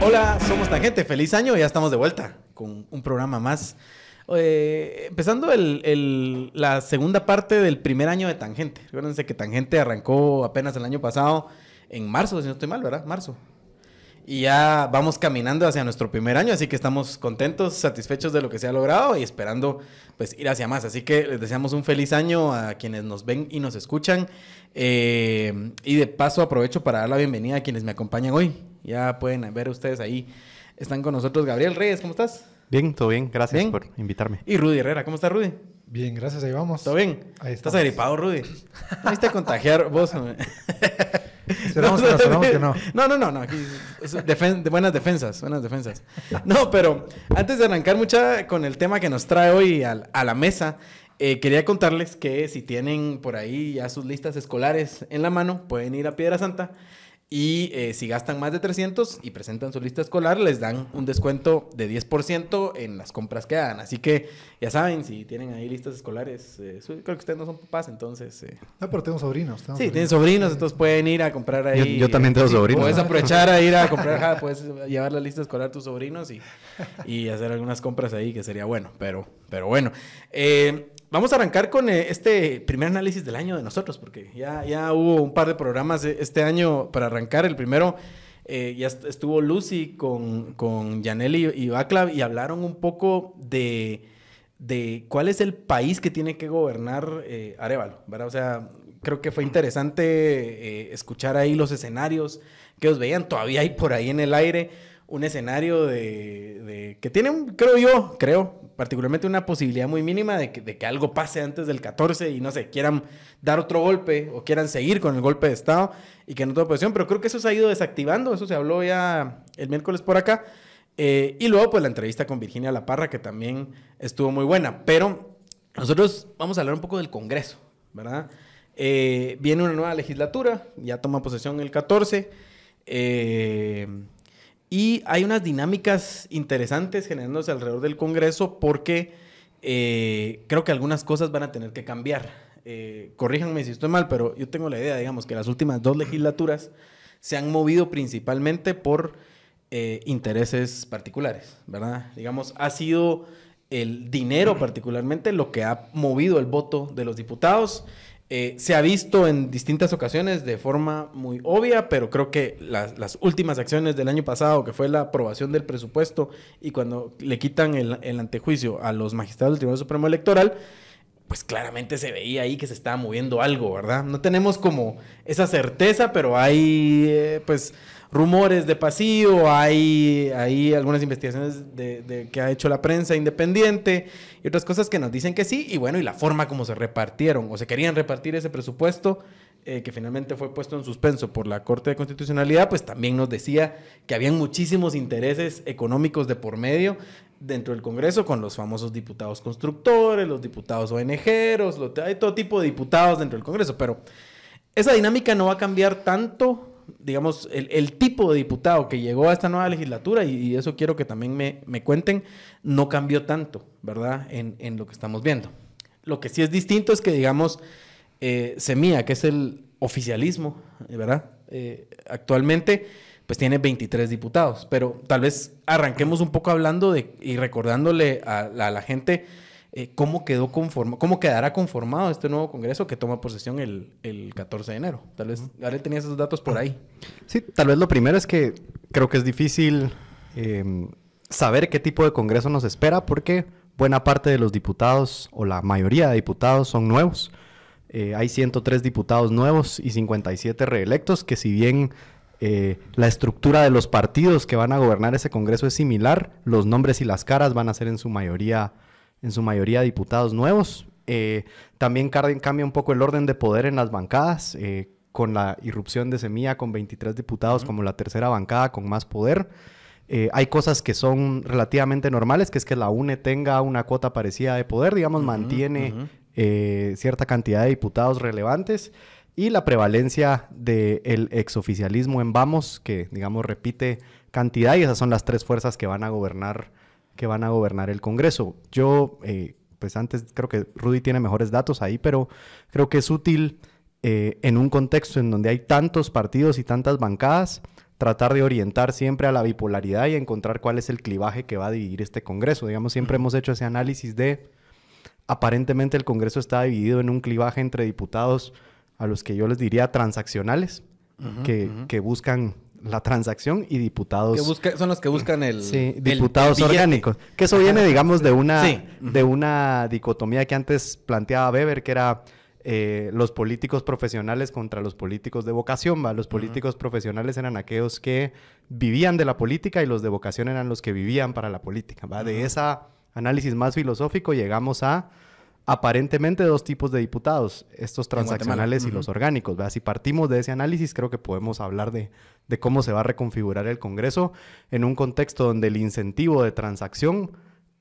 Hola, somos Tangente. Feliz año, ya estamos de vuelta con un programa más. Eh, empezando el, la segunda parte del primer año de Tangente. Recuérdense que Tangente arrancó apenas el año pasado, en marzo, si no estoy mal, ¿verdad? Marzo. Y ya vamos caminando hacia nuestro primer año, así que estamos contentos, satisfechos de lo que se ha logrado y esperando pues ir hacia más. Así que les deseamos un feliz año a quienes nos ven y nos escuchan. Eh, y de paso aprovecho para dar la bienvenida a quienes me acompañan hoy. Ya pueden ver ustedes ahí. Están con nosotros Gabriel Reyes, ¿cómo estás? Bien, todo bien. Gracias Bien. por invitarme. Y Rudy Herrera, ¿cómo estás Rudy? Bien, gracias, ahí vamos. ¿Todo bien? Ahí ¿Estás estamos. agripado, Rudy? ¿No viste contagiar vos? Esperamos no, esperamos que no. No, no, no, no. Defen- de buenas defensas, buenas defensas. No, pero antes de arrancar mucha con el tema que nos trae hoy al- a, la mesa, eh, quería contarles que si tienen por ahí ya sus listas escolares en la mano, pueden ir a Piedra Santa. Y eh, si gastan más de 300 y presentan su lista escolar, les dan un descuento de 10% en las compras que hagan. Así que ya saben, si tienen ahí listas escolares, eh, creo que ustedes no son papás, entonces... eh, No, pero tengo sobrinos. tengo Sí, tienen sobrinos. entonces pueden ir a comprar Yo- ahí. yo también tengo sobrinos. Puedes aprovechar a ir a comprar, puedes llevar la lista escolar a tus sobrinos y, y hacer algunas compras ahí, que sería bueno, pero, pero bueno. Eh, vamos a arrancar con eh, este primer análisis del año de nosotros, porque ya, ya hubo un par de programas eh, este año para arrancar. El primero eh, ya est- estuvo Lucy con, con Yaneli y Baclav y hablaron un poco de de cuál es el país que tiene que gobernar eh, Arevalo, ¿verdad? O sea, creo que fue interesante escuchar ahí los escenarios que os veían. Todavía hay por ahí en el aire un escenario de, de- que tiene, un- creo yo, creo, particularmente una posibilidad muy mínima de que, de que algo pase antes del 14 y no sé, quieran dar otro golpe o quieran seguir con el golpe de Estado y que no tome posición, pero creo que eso se ha ido desactivando, eso se habló ya el miércoles por acá. Eh, y luego, pues la entrevista con Virginia La Parra, que también estuvo muy buena. Pero nosotros vamos a hablar un poco del Congreso, ¿verdad? Eh, viene una nueva legislatura, ya toma posesión el 14. eh, y hay unas dinámicas interesantes generándose alrededor del Congreso porque eh, creo que algunas cosas van a tener que cambiar. Eh, corríjanme si estoy mal, pero yo tengo la idea, digamos, que las últimas dos legislaturas se han movido principalmente por eh, intereses particulares, ¿verdad? Digamos, ha sido el dinero particularmente lo que ha movido el voto de los diputados. Eh, se ha visto en distintas ocasiones de forma muy obvia, pero creo que las, las últimas acciones del año pasado, que fue la aprobación del presupuesto y cuando le quitan el, el antejuicio a los magistrados del Tribunal Supremo Electoral, pues claramente se veía ahí que se estaba moviendo algo, ¿verdad? No tenemos como esa certeza, pero hay eh, pues rumores de pasillo, hay, hay algunas investigaciones que ha hecho la prensa independiente y otras cosas que nos dicen que sí, y bueno, y la forma como se repartieron o se querían repartir ese presupuesto, eh, que finalmente fue puesto en suspenso por la Corte de Constitucionalidad, pues también nos decía que habían muchísimos intereses económicos de por medio dentro del Congreso con los famosos diputados constructores, los diputados ONGeros, hay todo tipo de diputados dentro del Congreso, pero esa dinámica no va a cambiar tanto, digamos, el, el tipo de diputado que llegó a esta nueva legislatura, y, eso quiero que también me, me cuenten, no cambió tanto, ¿verdad? En, en lo que estamos viendo. Lo que sí es distinto es que, digamos, eh, Semilla, que es el oficialismo, ¿verdad? Eh, actualmente, pues tiene 23 diputados, pero tal vez arranquemos un poco hablando de y recordándole a, a la gente eh, cómo quedó conformado, cómo quedará conformado este nuevo Congreso que toma posesión el, el 14 de enero. Tal vez, Gabriel tenía esos datos por ahí. Sí, tal vez lo primero es que creo que es difícil eh, saber qué tipo de Congreso nos espera porque buena parte de los diputados o la mayoría de diputados son nuevos. Eh, hay 103 diputados nuevos y 57 reelectos que si bien eh, la estructura de los partidos que van a gobernar ese Congreso es similar, los nombres y las caras van a ser en su mayoría, en su mayoría diputados nuevos. Eh, también cambia un poco el orden de poder en las bancadas, eh, con la irrupción de Semilla con 23 diputados como la tercera bancada con más poder. Eh, hay cosas que son relativamente normales, que es que la UNE tenga una cuota parecida de poder, digamos, mantiene cierta cantidad de diputados relevantes y la prevalencia del exoficialismo en Vamos, que digamos repite cantidad y esas son las tres fuerzas que van a gobernar, que van a gobernar el Congreso. Yo, eh, pues antes creo que Rudy tiene mejores datos ahí, pero creo que es útil eh, en un contexto en donde hay tantos partidos y tantas bancadas, tratar de orientar siempre a la bipolaridad y encontrar cuál es el clivaje que va a dividir este Congreso. Digamos, siempre hemos hecho ese análisis de, aparentemente el Congreso está dividido en un clivaje entre diputados a los que yo les diría transaccionales, que, que buscan la transacción y diputados. son los que buscan el. Sí, diputados orgánicos. Que eso viene, digamos, de una, de una dicotomía que antes planteaba Weber, que era eh, los políticos profesionales contra los políticos de vocación. ¿va? Los políticos profesionales eran aquellos que vivían de la política y los de vocación eran los que vivían para la política. ¿va? De ese análisis más filosófico llegamos a aparentemente dos tipos de diputados, estos transaccionales y los orgánicos. ¿verdad? Si partimos de ese análisis, creo que podemos hablar de, de, cómo se va a reconfigurar el Congreso en un contexto donde el incentivo de transacción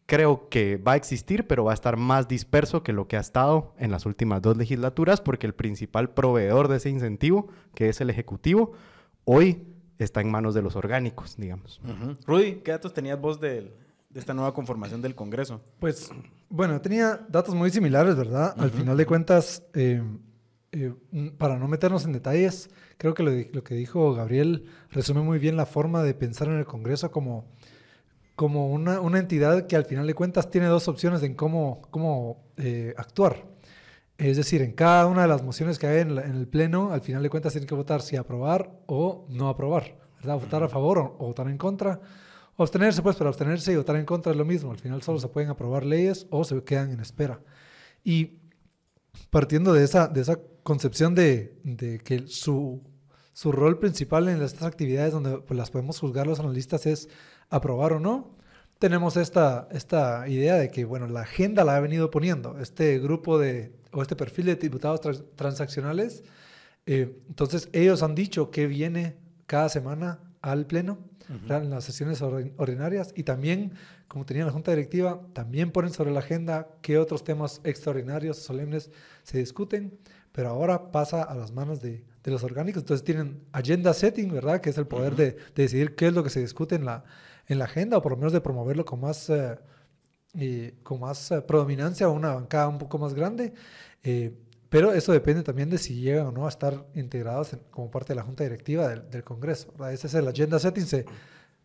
creo que va a existir, pero va a estar más disperso que lo que ha estado en las últimas dos legislaturas, porque el principal proveedor de ese incentivo, que es el Ejecutivo, hoy está en manos de los orgánicos, digamos. Rudy, ¿qué datos tenías vos del de esta nueva conformación del Congreso? Pues, bueno, tenía datos muy similares, ¿verdad? Al final de cuentas, eh, eh, para no meternos en detalles, creo que lo, que dijo Gabriel resume muy bien la forma de pensar en el Congreso como, como una, una entidad que al final de cuentas tiene dos opciones en cómo, cómo eh, actuar. Es decir, en cada una de las mociones que hay en, el Pleno, al final de cuentas tienen que votar si aprobar o no aprobar, ¿verdad? Votar a favor o votar en contra Abstenerse, pues, pero abstenerse y votar en contra es lo mismo. Al final solo se pueden aprobar leyes o se quedan en espera. Y partiendo de esa, de esa concepción de, de que su, su, rol principal en estas actividades donde pues, las podemos juzgar los analistas es aprobar o no, tenemos esta, esta idea de que, bueno, la agenda la ha venido poniendo este grupo de, o este perfil de diputados transaccionales. Eh, entonces, ellos han dicho que viene cada semana al Pleno en las sesiones ordinarias y también, como tenía la Junta Directiva, también ponen sobre la agenda qué otros temas extraordinarios, solemnes se discuten, pero ahora pasa a las manos de, de los orgánicos. Entonces tienen agenda setting, ¿verdad? Que es el poder de, de, decidir qué es lo que se discute en la, en la agenda o por lo menos de promoverlo con más... Eh, con más eh, predominancia, una bancada un poco más grande. Eh, pero eso depende también de si llegan o no a estar integrados como parte de la junta directiva del, del Congreso. Ese es el agenda setting, ese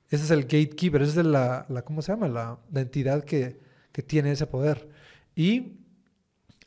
es el gatekeeper, esa es la, la ¿cómo se llama? La, la entidad que, que, tiene ese poder. Y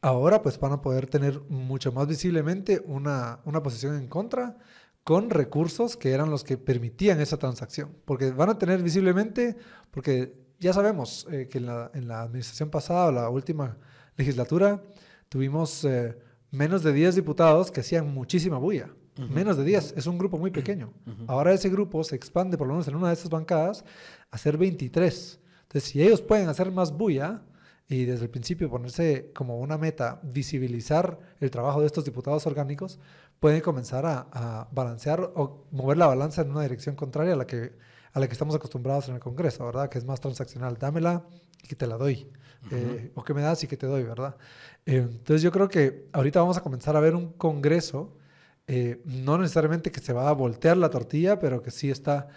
ahora pues van a poder tener mucho más visiblemente una, una posición en contra con recursos que eran los que permitían esa transacción. Porque van a tener visiblemente, porque ya sabemos eh, que en la, en la, administración pasada o la última legislatura tuvimos... Eh, menos de 10 diputados que hacían muchísima bulla. Menos de 10, es un grupo muy pequeño. Ahora ese grupo se expande, por lo menos en una de esas bancadas, a ser 23. Entonces, si ellos pueden hacer más bulla y desde el principio ponerse como una meta, visibilizar el trabajo de estos diputados orgánicos, pueden comenzar a, balancear o mover la balanza en una dirección contraria a la que a la que estamos acostumbrados en el Congreso, ¿verdad? Que es más transaccional. Dámela y que te la doy. Eh, o que me das y que te doy, ¿verdad? Eh, entonces yo creo que ahorita vamos a comenzar a ver un Congreso, eh, no necesariamente que se va a voltear la tortilla, pero que sí está,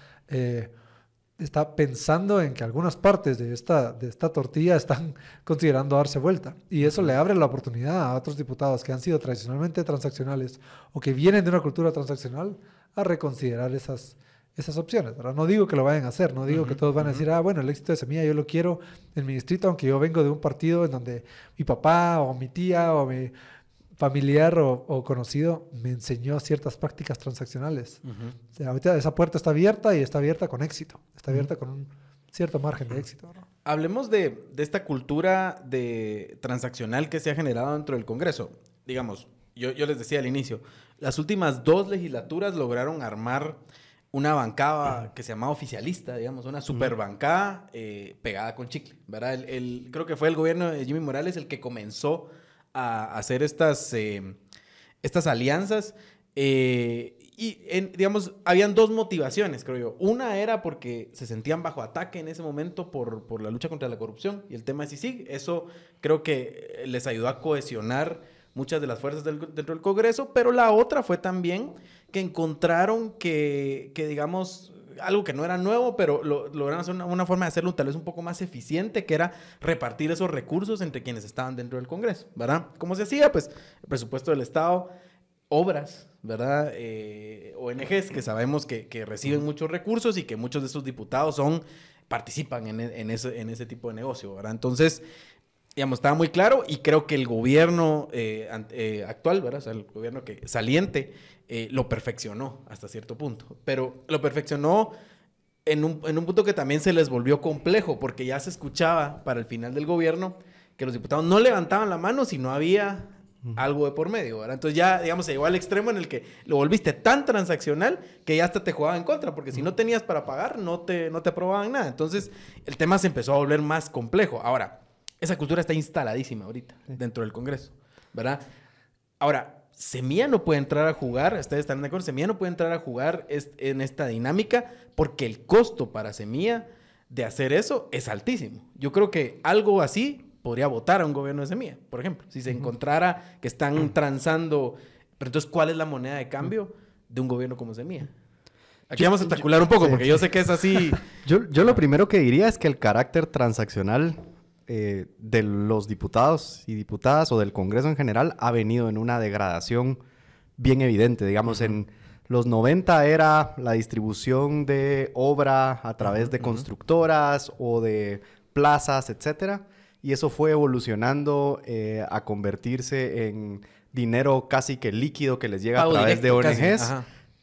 está pensando en que algunas partes de esta, de esta tortilla están considerando darse vuelta. Y eso le abre la oportunidad a otros diputados que han sido tradicionalmente transaccionales o que vienen de una cultura transaccional a reconsiderar esas esas opciones, ¿verdad? No digo que lo vayan a hacer, no digo que todos van a decir, ah, bueno, el éxito de Semilla yo lo quiero en mi distrito, aunque yo vengo de un partido en donde mi papá o mi tía o mi familiar o, conocido me enseñó ciertas prácticas transaccionales. ahorita esa puerta está abierta y está abierta con éxito, está abierta con un cierto margen de éxito. Hablemos de, de esta cultura de transaccional que se ha generado dentro del Congreso. Digamos, yo, yo les decía al inicio, las últimas dos legislaturas lograron armar una bancada que se llamaba oficialista, digamos, una super bancada eh, pegada con chicle, ¿verdad? El, creo que fue el gobierno de Jimmy Morales el que comenzó a hacer estas, eh, estas alianzas. Eh, y, digamos, habían dos motivaciones, creo yo. Una era porque se sentían bajo ataque en ese momento por, por la lucha contra la corrupción y el tema de CICIG. Eso creo que les ayudó a cohesionar muchas de las fuerzas dentro del Congreso, pero la otra fue también que encontraron que, que digamos, algo que no era nuevo, pero lo, lograron hacer una, forma de hacerlo tal vez un poco más eficiente, que era repartir esos recursos entre quienes estaban dentro del Congreso, ¿verdad? ¿Cómo se hacía? Pues el presupuesto del Estado obras, ¿verdad? Eh, ONGs que sabemos que, reciben muchos recursos y que muchos de esos diputados son, participan en, ese, en ese tipo de negocio, ¿verdad? Entonces, digamos, estaba muy claro y creo que el gobierno eh, eh, actual, ¿verdad? O sea, el gobierno que saliente eh, lo perfeccionó hasta cierto punto, pero lo perfeccionó en un, en un punto que también se les volvió complejo, porque ya se escuchaba para el final del gobierno que los diputados no levantaban la mano si no había algo de por medio, ¿verdad? Entonces ya, digamos, se llegó al extremo en el que lo volviste tan transaccional que ya hasta te jugaba en contra, porque si no tenías para pagar, no te, no te aprobaban nada. Entonces el tema se empezó a volver más complejo. Ahora, esa cultura está instaladísima ahorita dentro del Congreso, ¿verdad? Ahora, Semilla no puede entrar a jugar, ustedes están de acuerdo, Semilla no puede entrar a jugar en esta dinámica porque el costo para Semilla de hacer eso es altísimo. Yo creo que algo así podría votar a un gobierno de Semilla, por ejemplo, si se encontrara que están transando, pero entonces, ¿cuál es la moneda de cambio de un gobierno como Semilla? Aquí vamos a especular un poco, porque yo sé que es así. Yo, yo lo primero que diría es que el carácter transaccional eh, de los diputados y diputadas o del Congreso en general ha venido en una degradación bien evidente. Digamos, en los 90 era la distribución de obra a través de constructoras o de plazas, etcétera. Y eso fue evolucionando eh, a convertirse en dinero casi que líquido que les llega a través de ONGs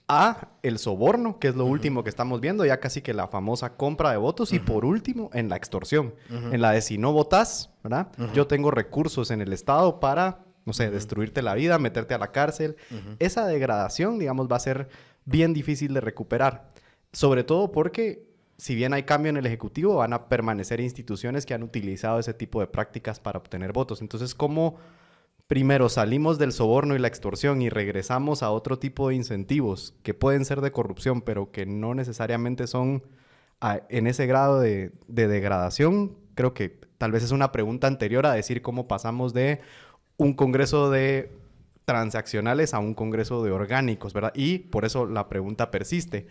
a el soborno, que es lo último que estamos viendo, ya casi que la famosa compra de votos, y por último, en la extorsión, en la de si no votas, ¿verdad? Yo tengo recursos en el Estado para, no sé, destruirte la vida, meterte a la cárcel. Esa degradación, digamos, va a ser bien difícil de recuperar, sobre todo porque si bien hay cambio en el Ejecutivo, van a permanecer instituciones que han utilizado ese tipo de prácticas para obtener votos. Entonces, ¿cómo primero salimos del soborno y la extorsión y regresamos a otro tipo de incentivos que pueden ser de corrupción, pero que no necesariamente son en ese grado de, degradación, creo que tal vez es una pregunta anterior a decir cómo pasamos de un congreso de transaccionales a un congreso de orgánicos, ¿verdad? Y por eso la pregunta persiste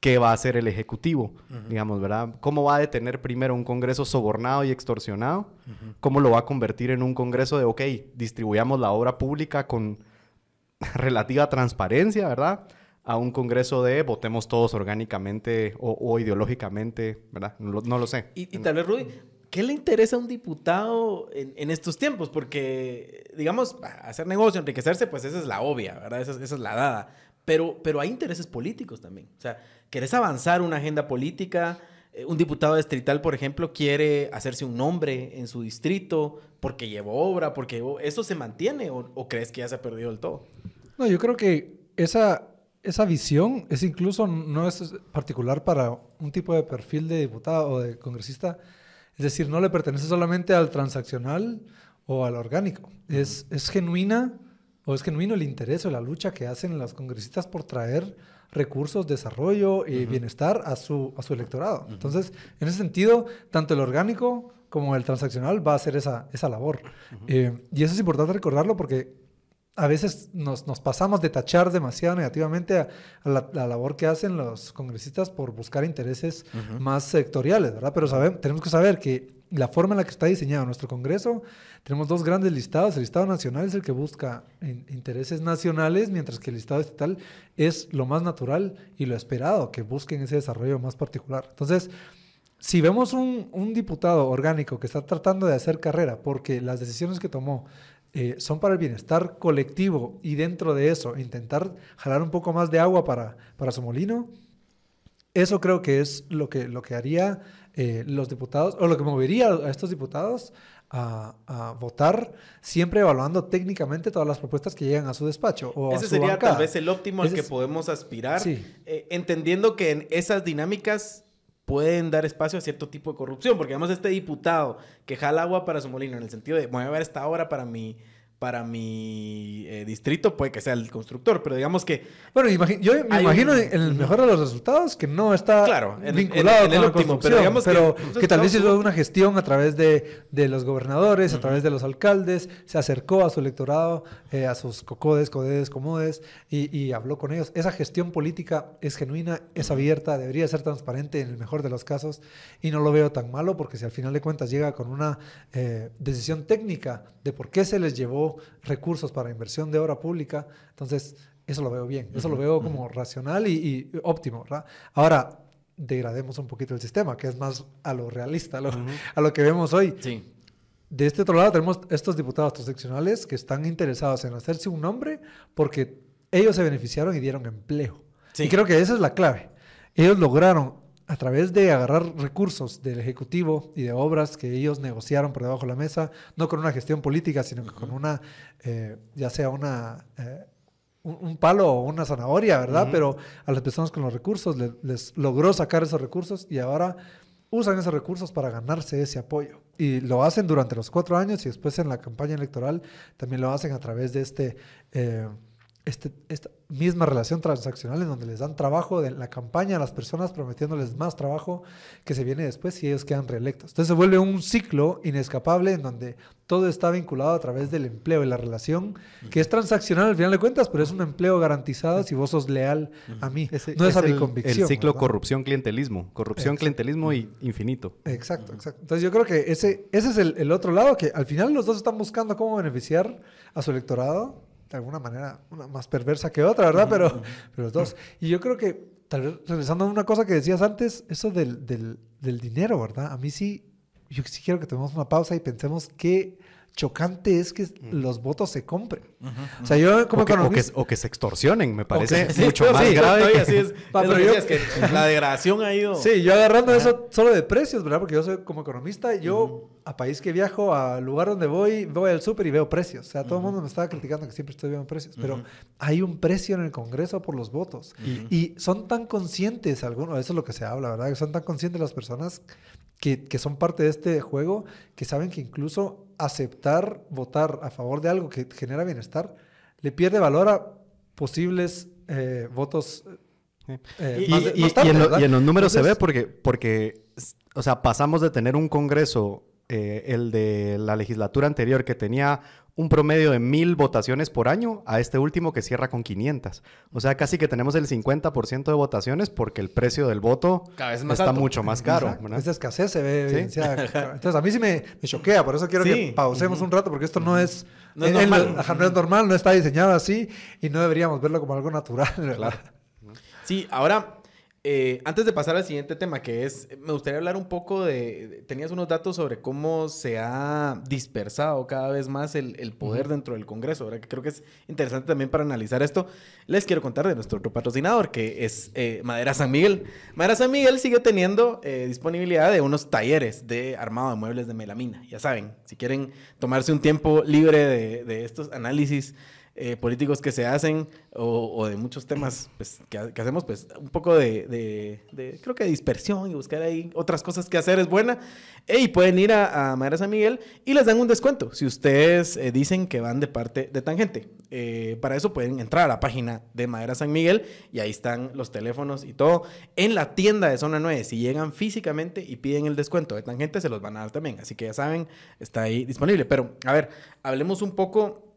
qué va a hacer el Ejecutivo, digamos, ¿verdad? ¿Cómo va a detener primero un Congreso sobornado y extorsionado? ¿Cómo lo va a convertir en un Congreso de, ok, distribuyamos la obra pública con relativa transparencia, ¿verdad? A un Congreso de votemos todos orgánicamente o, ideológicamente, ¿verdad? No, lo sé. Y, tal vez, Rudy, ¿qué le interesa a un diputado en, estos tiempos? Porque, digamos, hacer negocio, enriquecerse, pues esa es la obvia, ¿verdad? Esa, esa es la dada. Pero, pero hay intereses políticos también. O sea, querés avanzar una agenda política. Eh, un diputado distrital, por ejemplo, quiere hacerse un nombre en su distrito porque llevó obra, porque eso se mantiene o, crees que ya se ha perdido del todo? No, yo creo que esa, esa visión es incluso, no es particular para un tipo de perfil de diputado o de congresista. Es decir, no le pertenece solamente al transaccional o al orgánico. es, es genuina o es genuino el interés o la lucha que hacen los congresistas por traer recursos, desarrollo y bienestar a su, a su electorado. Entonces, en ese sentido, tanto el orgánico como el transaccional va a hacer esa, esa labor. Eh, y eso es importante recordarlo porque a veces nos, nos pasamos de tachar demasiado negativamente a, la, labor que hacen los congresistas por buscar intereses más sectoriales, ¿verdad? Pero tenemos que saber que la forma en la que está diseñado nuestro Congreso, tenemos dos grandes listados. El listado nacional es el que busca intereses nacionales, mientras que el listado estatal es lo más natural y lo esperado, que busquen ese desarrollo más particular. Entonces, si vemos un, un diputado orgánico que está tratando de hacer carrera porque las decisiones que tomó eh, son para el bienestar colectivo y dentro de eso intentar jalar un poco más de agua para, para su molino, eso creo que es lo que, lo que haría eh, los diputados, o lo que movería a estos diputados a, votar, siempre evaluando técnicamente todas las propuestas que llegan a su despacho. O Ese sería tal vez el óptimo al que podemos aspirar, eh, entendiendo que en esas dinámicas pueden dar espacio a cierto tipo de corrupción, porque además este diputado que jala agua para su molino, en el sentido de, voy a ver esta obra para mi para mi eh, distrito puede que sea el constructor, pero digamos que... Bueno, yo me imagino en el mejor de los resultados que no está claro, vinculado en, el óptimo, pero digamos que, tal vez hizo una gestión a través de, de los gobernadores, a través de los alcaldes, se acercó a su electorado, eh, a sus cocodes, codedes, comodes, y, y, habló con ellos. Esa gestión política es genuina, es abierta, debería ser transparente en el mejor de los casos, y no lo veo tan malo porque si al final de cuentas llega con una eh, decisión técnica de por qué se les llevó recursos para inversión de obra pública. Entonces, eso lo veo bien, eso lo veo como racional y, y óptimo, ¿verdad? Ahora, degrademos un poquito el sistema, que es más a lo realista, a lo, a lo que vemos hoy. Sí. De este otro lado tenemos estos diputados transaccionales que están interesados en hacerse un nombre porque ellos se beneficiaron y dieron empleo. Sí. Y creo que esa es la clave. Ellos lograron, a través de agarrar recursos del Ejecutivo y de obras que ellos negociaron por debajo de la mesa, no con una gestión política, sino que con una, eh, ya sea una... eh, un, un palo o una zanahoria, ¿verdad? Pero a las personas con los recursos le- les logró sacar esos recursos y ahora usan esos recursos para ganarse ese apoyo. Y lo hacen durante los cuatro años y después en la campaña electoral también lo hacen a través de este, eh, este, esta misma relación transaccional en donde les dan trabajo de la campaña a las personas prometiéndoles más trabajo que se viene después si ellos quedan reelectos. Entonces se vuelve un ciclo inescapable en donde todo está vinculado a través del empleo y la relación, que es transaccional al final de cuentas, pero es un empleo garantizado si vos sos leal a mí. Ese- no es, a mi el, convicción. El ciclo corrupción-clientelismo. Corrupción, Exacto. clientelismo y infinito. Exacto, exacto. Entonces yo creo que ese, ese es el, el otro lado, que al final los dos están buscando cómo beneficiar a su electorado, de alguna manera, una más perversa que otra, ¿verdad? Pero, pero los dos. Y yo creo que, tal vez, regresando a una cosa que decías antes, eso del, del, del dinero, ¿verdad? A mí sí, yo sí quiero que tomemos una pausa y pensemos qué chocante es que los votos se compren. O sea, yo como O que, o, que, economista... o que se extorsionen, me parece Sí, mucho pero más sí, grave. todavía que- sí es- Ah, pero que yo- que la degradación ha ido... Sí, yo agarrando eso solo de precios, ¿verdad? Porque yo soy como economista, yo a país que viajo, al lugar donde voy, voy al súper y veo precios. O sea, todo el mundo me estaba criticando que siempre estoy viendo precios, pero hay un precio en el Congreso por los votos. Y son tan conscientes algunos, eso es lo que se habla, ¿verdad? Que son tan conscientes las personas que, que son parte de este juego, que saben que incluso aceptar votar a favor de algo que genera bienestar, le pierde valor a posibles eh, votos. eh, Y, más de- y- más tarde, y en, lo- y en los números se ve Entonces- porque, porque, o sea, pasamos de tener un Congreso, eh, el de la legislatura anterior, que tenía un promedio de mil votaciones por año, a este último que cierra con 500. O sea, casi que tenemos el 50% de votaciones porque el precio del voto Cada vez más está alto. mucho más caro. Esa escasez se ve Sí. Entonces, a mí sí me, me choquea, por eso quiero Sí. que pausemos un rato, porque esto no es, No normal. no es normal, no está diseñado así y no deberíamos verlo como algo natural. ¿verdad? Sí, ahora, eh, antes de pasar al siguiente tema, que es, me gustaría hablar un poco de, tenías unos datos sobre cómo se ha dispersado cada vez más el, el poder dentro del Congreso, ¿verdad? Que creo que es interesante también para analizar esto. Les quiero contar de nuestro otro patrocinador, que es eh, Madera San Miguel. Madera San Miguel sigue teniendo eh, disponibilidad de unos talleres de armado de muebles de melamina. Ya saben, si quieren tomarse un tiempo libre de, de estos análisis eh, políticos que se hacen o, de muchos temas pues, que, ha- que hacemos, pues un poco de, de- creo que dispersión y buscar ahí otras cosas que hacer es buena. Y pueden ir a, a Madera San Miguel y les dan un descuento si ustedes eh, dicen que van de parte de Tangente. Eh, para eso pueden entrar a la página de Madera San Miguel y ahí están los teléfonos y todo. En la tienda de Zona 9, si llegan físicamente y piden el descuento de Tangente, se los van a dar también. Así que ya saben, está ahí disponible. Pero, a ver, hablemos un poco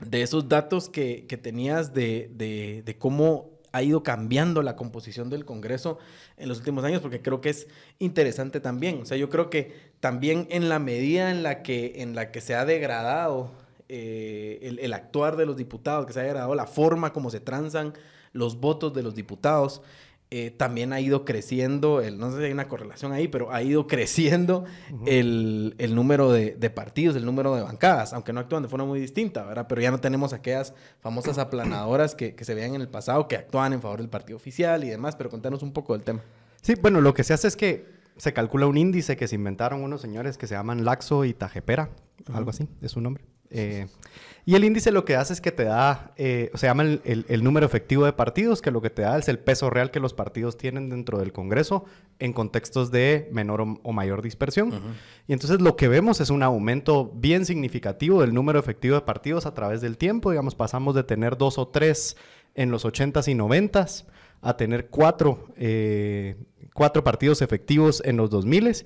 de esos datos que, que tenías de, de- de cómo ha ido cambiando la composición del Congreso en los últimos años, porque creo que es interesante también. O sea, yo creo que también en la medida en la que, en la que se ha degradado eh, el, el actuar de los diputados, que se ha degradado la forma como se transan los votos de los diputados, eh, también ha ido creciendo, el, no sé si hay una correlación ahí, pero ha ido creciendo el, el número de, de partidos, el número de bancadas, aunque no actúan de forma muy distinta, ¿verdad? Pero ya no tenemos aquellas famosas aplanadoras que, que se veían en el pasado, que actuaban en favor del partido oficial y demás, pero contanos un poco del tema. Sí, bueno, lo que se hace es que se calcula un índice que se inventaron unos señores que se llaman Laxo y Tajepera, algo así, es su nombre. Eh, y el índice lo que hace es que te da, eh, se llama el, el- el número efectivo de partidos, que lo que te da es el peso real que los partidos tienen dentro del Congreso en contextos de menor o, o mayor dispersión. Y entonces lo que vemos es un aumento bien significativo del número efectivo de partidos a través del tiempo. Digamos, pasamos de tener dos o tres en los 80s y 90s a tener cuatro, eh, cuatro partidos efectivos en los 2000s,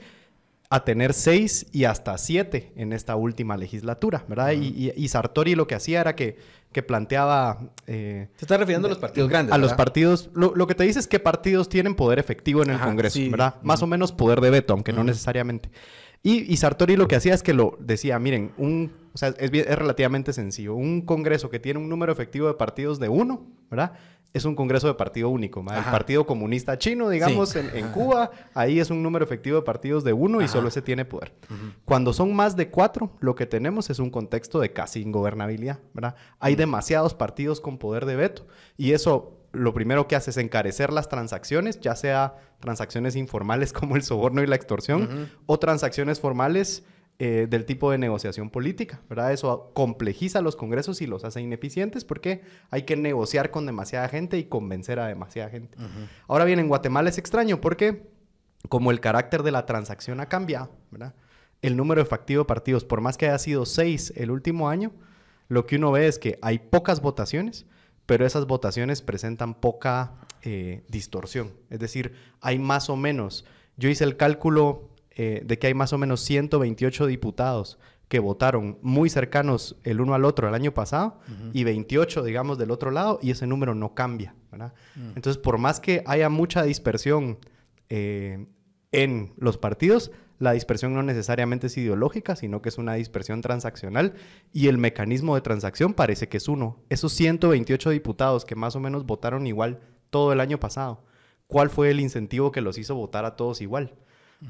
a tener seis y hasta siete en esta última legislatura, ¿verdad? y, y- y Sartori lo que hacía era que, que planteaba... eh, Se está refiriendo a los partidos grandes. a los partidos, lo, lo que te dice es qué partidos tienen poder efectivo en el Ajá, Congreso, sí. ¿verdad? Más o menos poder de veto, aunque no necesariamente. Y, y, Sartori lo que hacía es que lo decía, miren, un, o sea, es, es relativamente sencillo. Un congreso que tiene un número efectivo de partidos de uno, ¿verdad? Es un congreso de partido único. El Partido Comunista Chino, digamos, en, Cuba, ahí es un número efectivo de partidos de uno y solo ese tiene poder. Cuando son más de cuatro, lo que tenemos es un contexto de casi ingobernabilidad, ¿verdad? Hay demasiados partidos con poder de veto y eso lo primero que hace es encarecer las transacciones, ya sea transacciones informales como el soborno y la extorsión o transacciones formales eh, del tipo de negociación política, ¿verdad? Eso complejiza los congresos y los hace ineficientes porque hay que negociar con demasiada gente y convencer a demasiada gente. Ahora bien, en Guatemala es extraño porque como el carácter de la transacción ha cambiado, ¿verdad? El número efectivo de partidos, por más que haya sido seis el último año, lo que uno ve es que hay pocas votaciones, pero esas votaciones presentan poca eh, distorsión. Es decir, hay más o menos, yo hice el cálculo eh, de que hay más o menos 128 diputados que votaron muy cercanos el uno al otro el año pasado y 28, digamos, del otro lado, y ese número no cambia, ¿verdad? Mm. Entonces, por más que haya mucha dispersión eh, en los partidos, la dispersión no necesariamente es ideológica, sino que es una dispersión transaccional y el mecanismo de transacción parece que es uno. Esos 128 diputados que más o menos votaron igual todo el año pasado, ¿cuál fue el incentivo que los hizo votar a todos igual?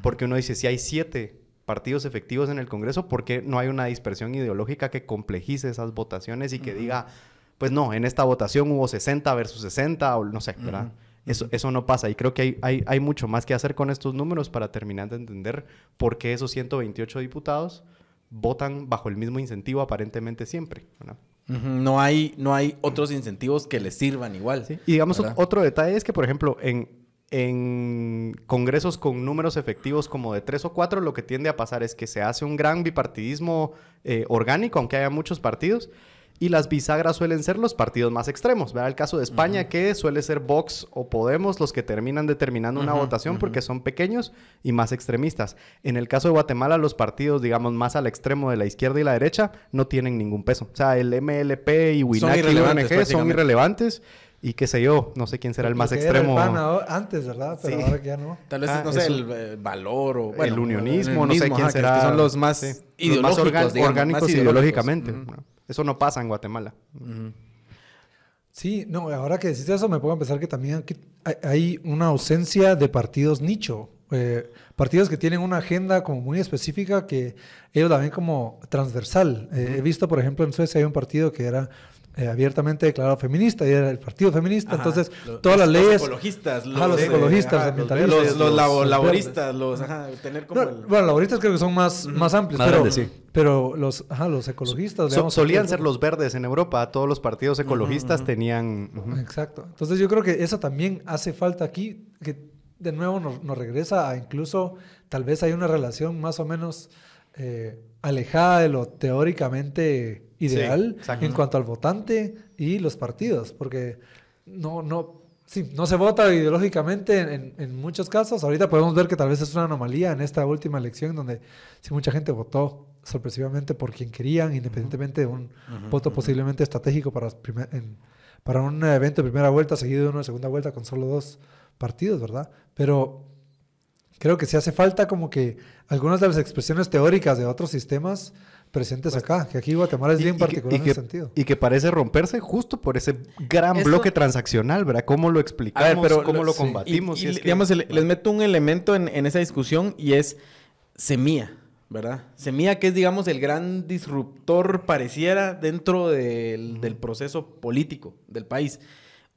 Porque uno dice, si hay siete partidos efectivos en el Congreso, ¿por qué no hay una dispersión ideológica que complejice esas votaciones y que diga, pues no, en esta votación hubo 60 versus 60 o no sé, ¿verdad? Eso, eso no pasa y creo que hay, hay, hay, mucho más que hacer con estos números para terminar de entender por qué esos 128 diputados votan bajo el mismo incentivo aparentemente siempre. No, hay, no hay otros incentivos que les sirvan igual. Y digamos, otro detalle es que, por ejemplo, en, en congresos con números efectivos como de tres o cuatro, lo que tiende a pasar es que se hace un gran bipartidismo eh, orgánico, aunque haya muchos partidos, y las bisagras suelen ser los partidos más extremos. ¿verdad? El caso de España, que suele ser Vox o Podemos los que terminan determinando una votación porque son pequeños y más extremistas. En el caso de Guatemala, los partidos, digamos, más al extremo de la izquierda y la derecha no tienen ningún peso. O sea, el MLP y WINAC y UNG son irrelevantes y qué sé yo, no sé quién será el más extremo. antes, ¿verdad? Pero ahora que ya no. Tal vez, ah, no sé, el, valor o... el unionismo, no sé quién será. Que son los más, orgánicos ideológicamente. Eso no pasa en Guatemala. Sí, no, ahora que decís eso me puedo pensar que también hay una ausencia de partidos nicho. Eh, partidos que tienen una agenda como muy específica que ellos la ven como transversal. Eh, he visto, por ejemplo, en Suecia hay un partido que era eh, abiertamente declarado feminista y era el partido feminista. Entonces, todas las leyes. Los ecologistas, los, los ecologistas, ambientalistas. Los, laboristas, los. tener como Bueno, laboristas creo que son más, más amplios, pero, sí. pero los, ajá, los ecologistas. solían ser los verdes en Europa. Todos los partidos ecologistas tenían. Exacto. Entonces, yo creo que eso también hace falta aquí, que de nuevo nos, nos regresa a incluso, tal vez hay una relación más o menos eh, alejada de lo teóricamente ideal en cuanto al votante y los partidos, porque no, no, sí, no se vota ideológicamente en, en, muchos casos. Ahorita podemos ver que tal vez es una anomalía en esta última elección donde sí mucha gente votó sorpresivamente por quien querían, independientemente de un voto posiblemente estratégico para, para un evento de primera vuelta seguido de uno de segunda vuelta con solo dos partidos, ¿verdad? Pero creo que sí hace falta como que algunas de las expresiones teóricas de otros sistemas presentes pues, acá, que aquí Guatemala es bien particular en ese sentido. Y que parece romperse justo por ese gran bloque transaccional, ¿verdad? ¿Cómo lo explicamos? pero ¿Cómo lo, combatimos? Y, digamos, les meto un elemento en, esa discusión y es semilla, ¿verdad? Semilla que es, digamos, el gran disruptor, pareciera, dentro del, del proceso político del país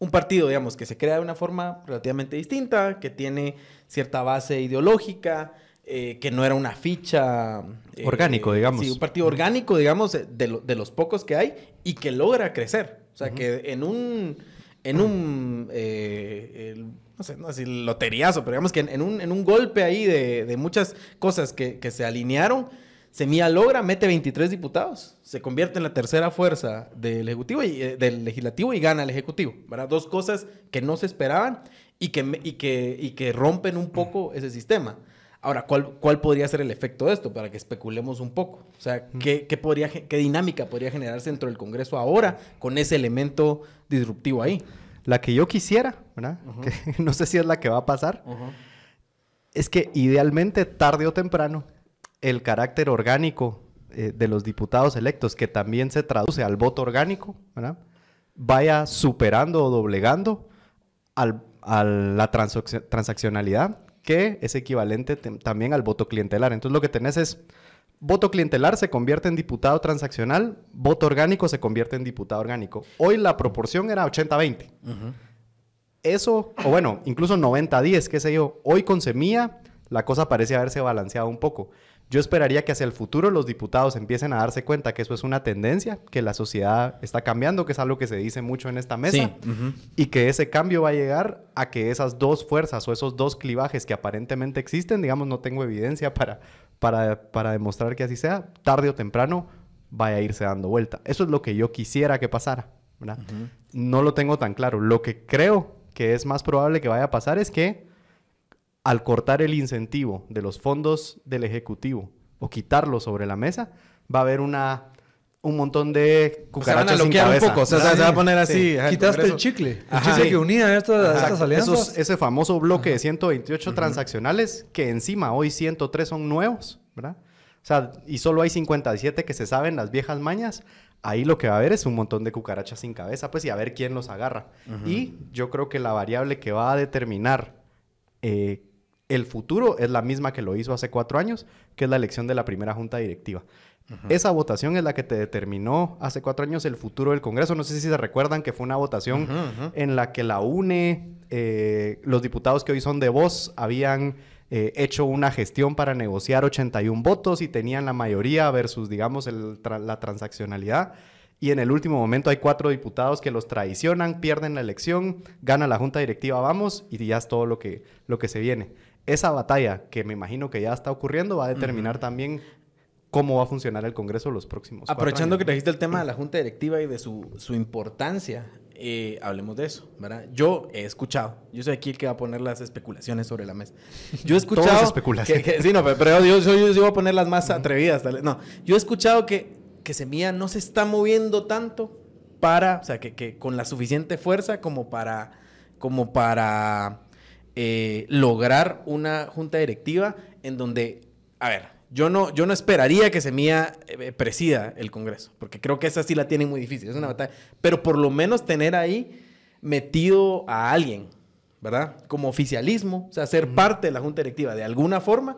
un partido, digamos, que se crea de una forma relativamente distinta, que tiene cierta base ideológica, eh, que no era una ficha... Eh, orgánico, digamos. Sí, un partido orgánico, digamos, de, de, los pocos que hay y que logra crecer. O sea, que en un... En un... Eh, no sé, no decir loteriazo, pero digamos que en, un, en un golpe ahí de, de muchas cosas que, que, se alinearon, Semilla logra, mete 23 diputados, se convierte en la tercera fuerza del Ejecutivo y, del Legislativo y gana el Ejecutivo. ¿verdad? Dos cosas que no se esperaban y que, y que, y que rompen un poco ese sistema. Ahora, ¿cuál, ¿cuál podría ser el efecto de esto? Para que especulemos un poco. O sea, ¿qué, qué, podría, ¿qué dinámica podría generarse dentro del Congreso ahora con ese elemento disruptivo ahí? La que yo quisiera, ¿verdad? no sé si es la que va a pasar, es que idealmente, tarde o temprano, el carácter orgánico eh, de los diputados electos, que también se traduce al voto orgánico, ¿verdad? vaya superando o doblegando al, a la transaccionalidad, que es equivalente también al voto clientelar. Entonces lo que tenés es voto clientelar se convierte en diputado transaccional, voto orgánico se convierte en diputado orgánico. Hoy la proporción era 80-20. Eso, o bueno, incluso 90-10, qué sé yo. Hoy con Semilla la cosa parece haberse balanceado un poco. Yo esperaría que hacia el futuro los diputados empiecen a darse cuenta que eso es una tendencia, que la sociedad está cambiando, que es algo que se dice mucho en esta mesa, y que ese cambio va a llegar a que esas dos fuerzas o esos dos clivajes que aparentemente existen, digamos, no tengo evidencia para, para, para demostrar que así sea, tarde o temprano vaya a irse dando vuelta. Eso es lo que yo quisiera que pasara, No lo tengo tan claro. Lo que creo que es más probable que vaya a pasar es que al cortar el incentivo de los fondos del Ejecutivo o quitarlo sobre la mesa, va a haber una un montón de cucarachas sin cabeza. Un poco, o sea, se va a poner así. Quitaste el chicle. El chicle que unía estas, estas alianzas. ese famoso bloque de 128 transaccionales que encima hoy 103 son nuevos, ¿verdad? O sea, y solo hay 57 que se saben las viejas mañas. Ahí lo que va a haber es un montón de cucarachas sin cabeza, pues, y a ver quién los agarra. Y yo creo que la variable que va a determinar eh, el futuro es la misma que lo hizo hace cuatro años, que es la elección de la primera junta directiva. Esa votación es la que te determinó hace cuatro años el futuro del Congreso. No sé si se recuerdan que fue una votación en la que la UNE, eh, los diputados que hoy son de voz, habían eh, hecho una gestión para negociar 81 votos y tenían la mayoría versus, digamos, la transaccionalidad. Y en el último momento hay cuatro diputados que los traicionan, pierden la elección, gana la junta directiva, vamos, y ya es todo lo que, lo que se viene esa batalla, que me imagino que ya está ocurriendo, va a determinar también cómo va a funcionar el Congreso los próximos Aprovechando que trajiste el tema de la Junta Directiva y de su, importancia, eh, hablemos de eso, ¿verdad? Yo he escuchado, yo soy aquí el que va a poner las especulaciones sobre la mesa. Yo he escuchado... especulaciones. sí, no, pero yo, yo, voy a poner las más atrevidas. No, yo he escuchado que, que Semilla no se está moviendo tanto para, o sea, que, que con la suficiente fuerza como para, como para eh, lograr una junta directiva en donde, a ver, yo no, yo no esperaría que Semilla eh, presida el Congreso, porque creo que esa sí la tiene muy difícil, es una batalla, pero por lo menos tener ahí metido a alguien, ¿verdad? Como oficialismo, o sea, ser parte de la junta directiva de alguna forma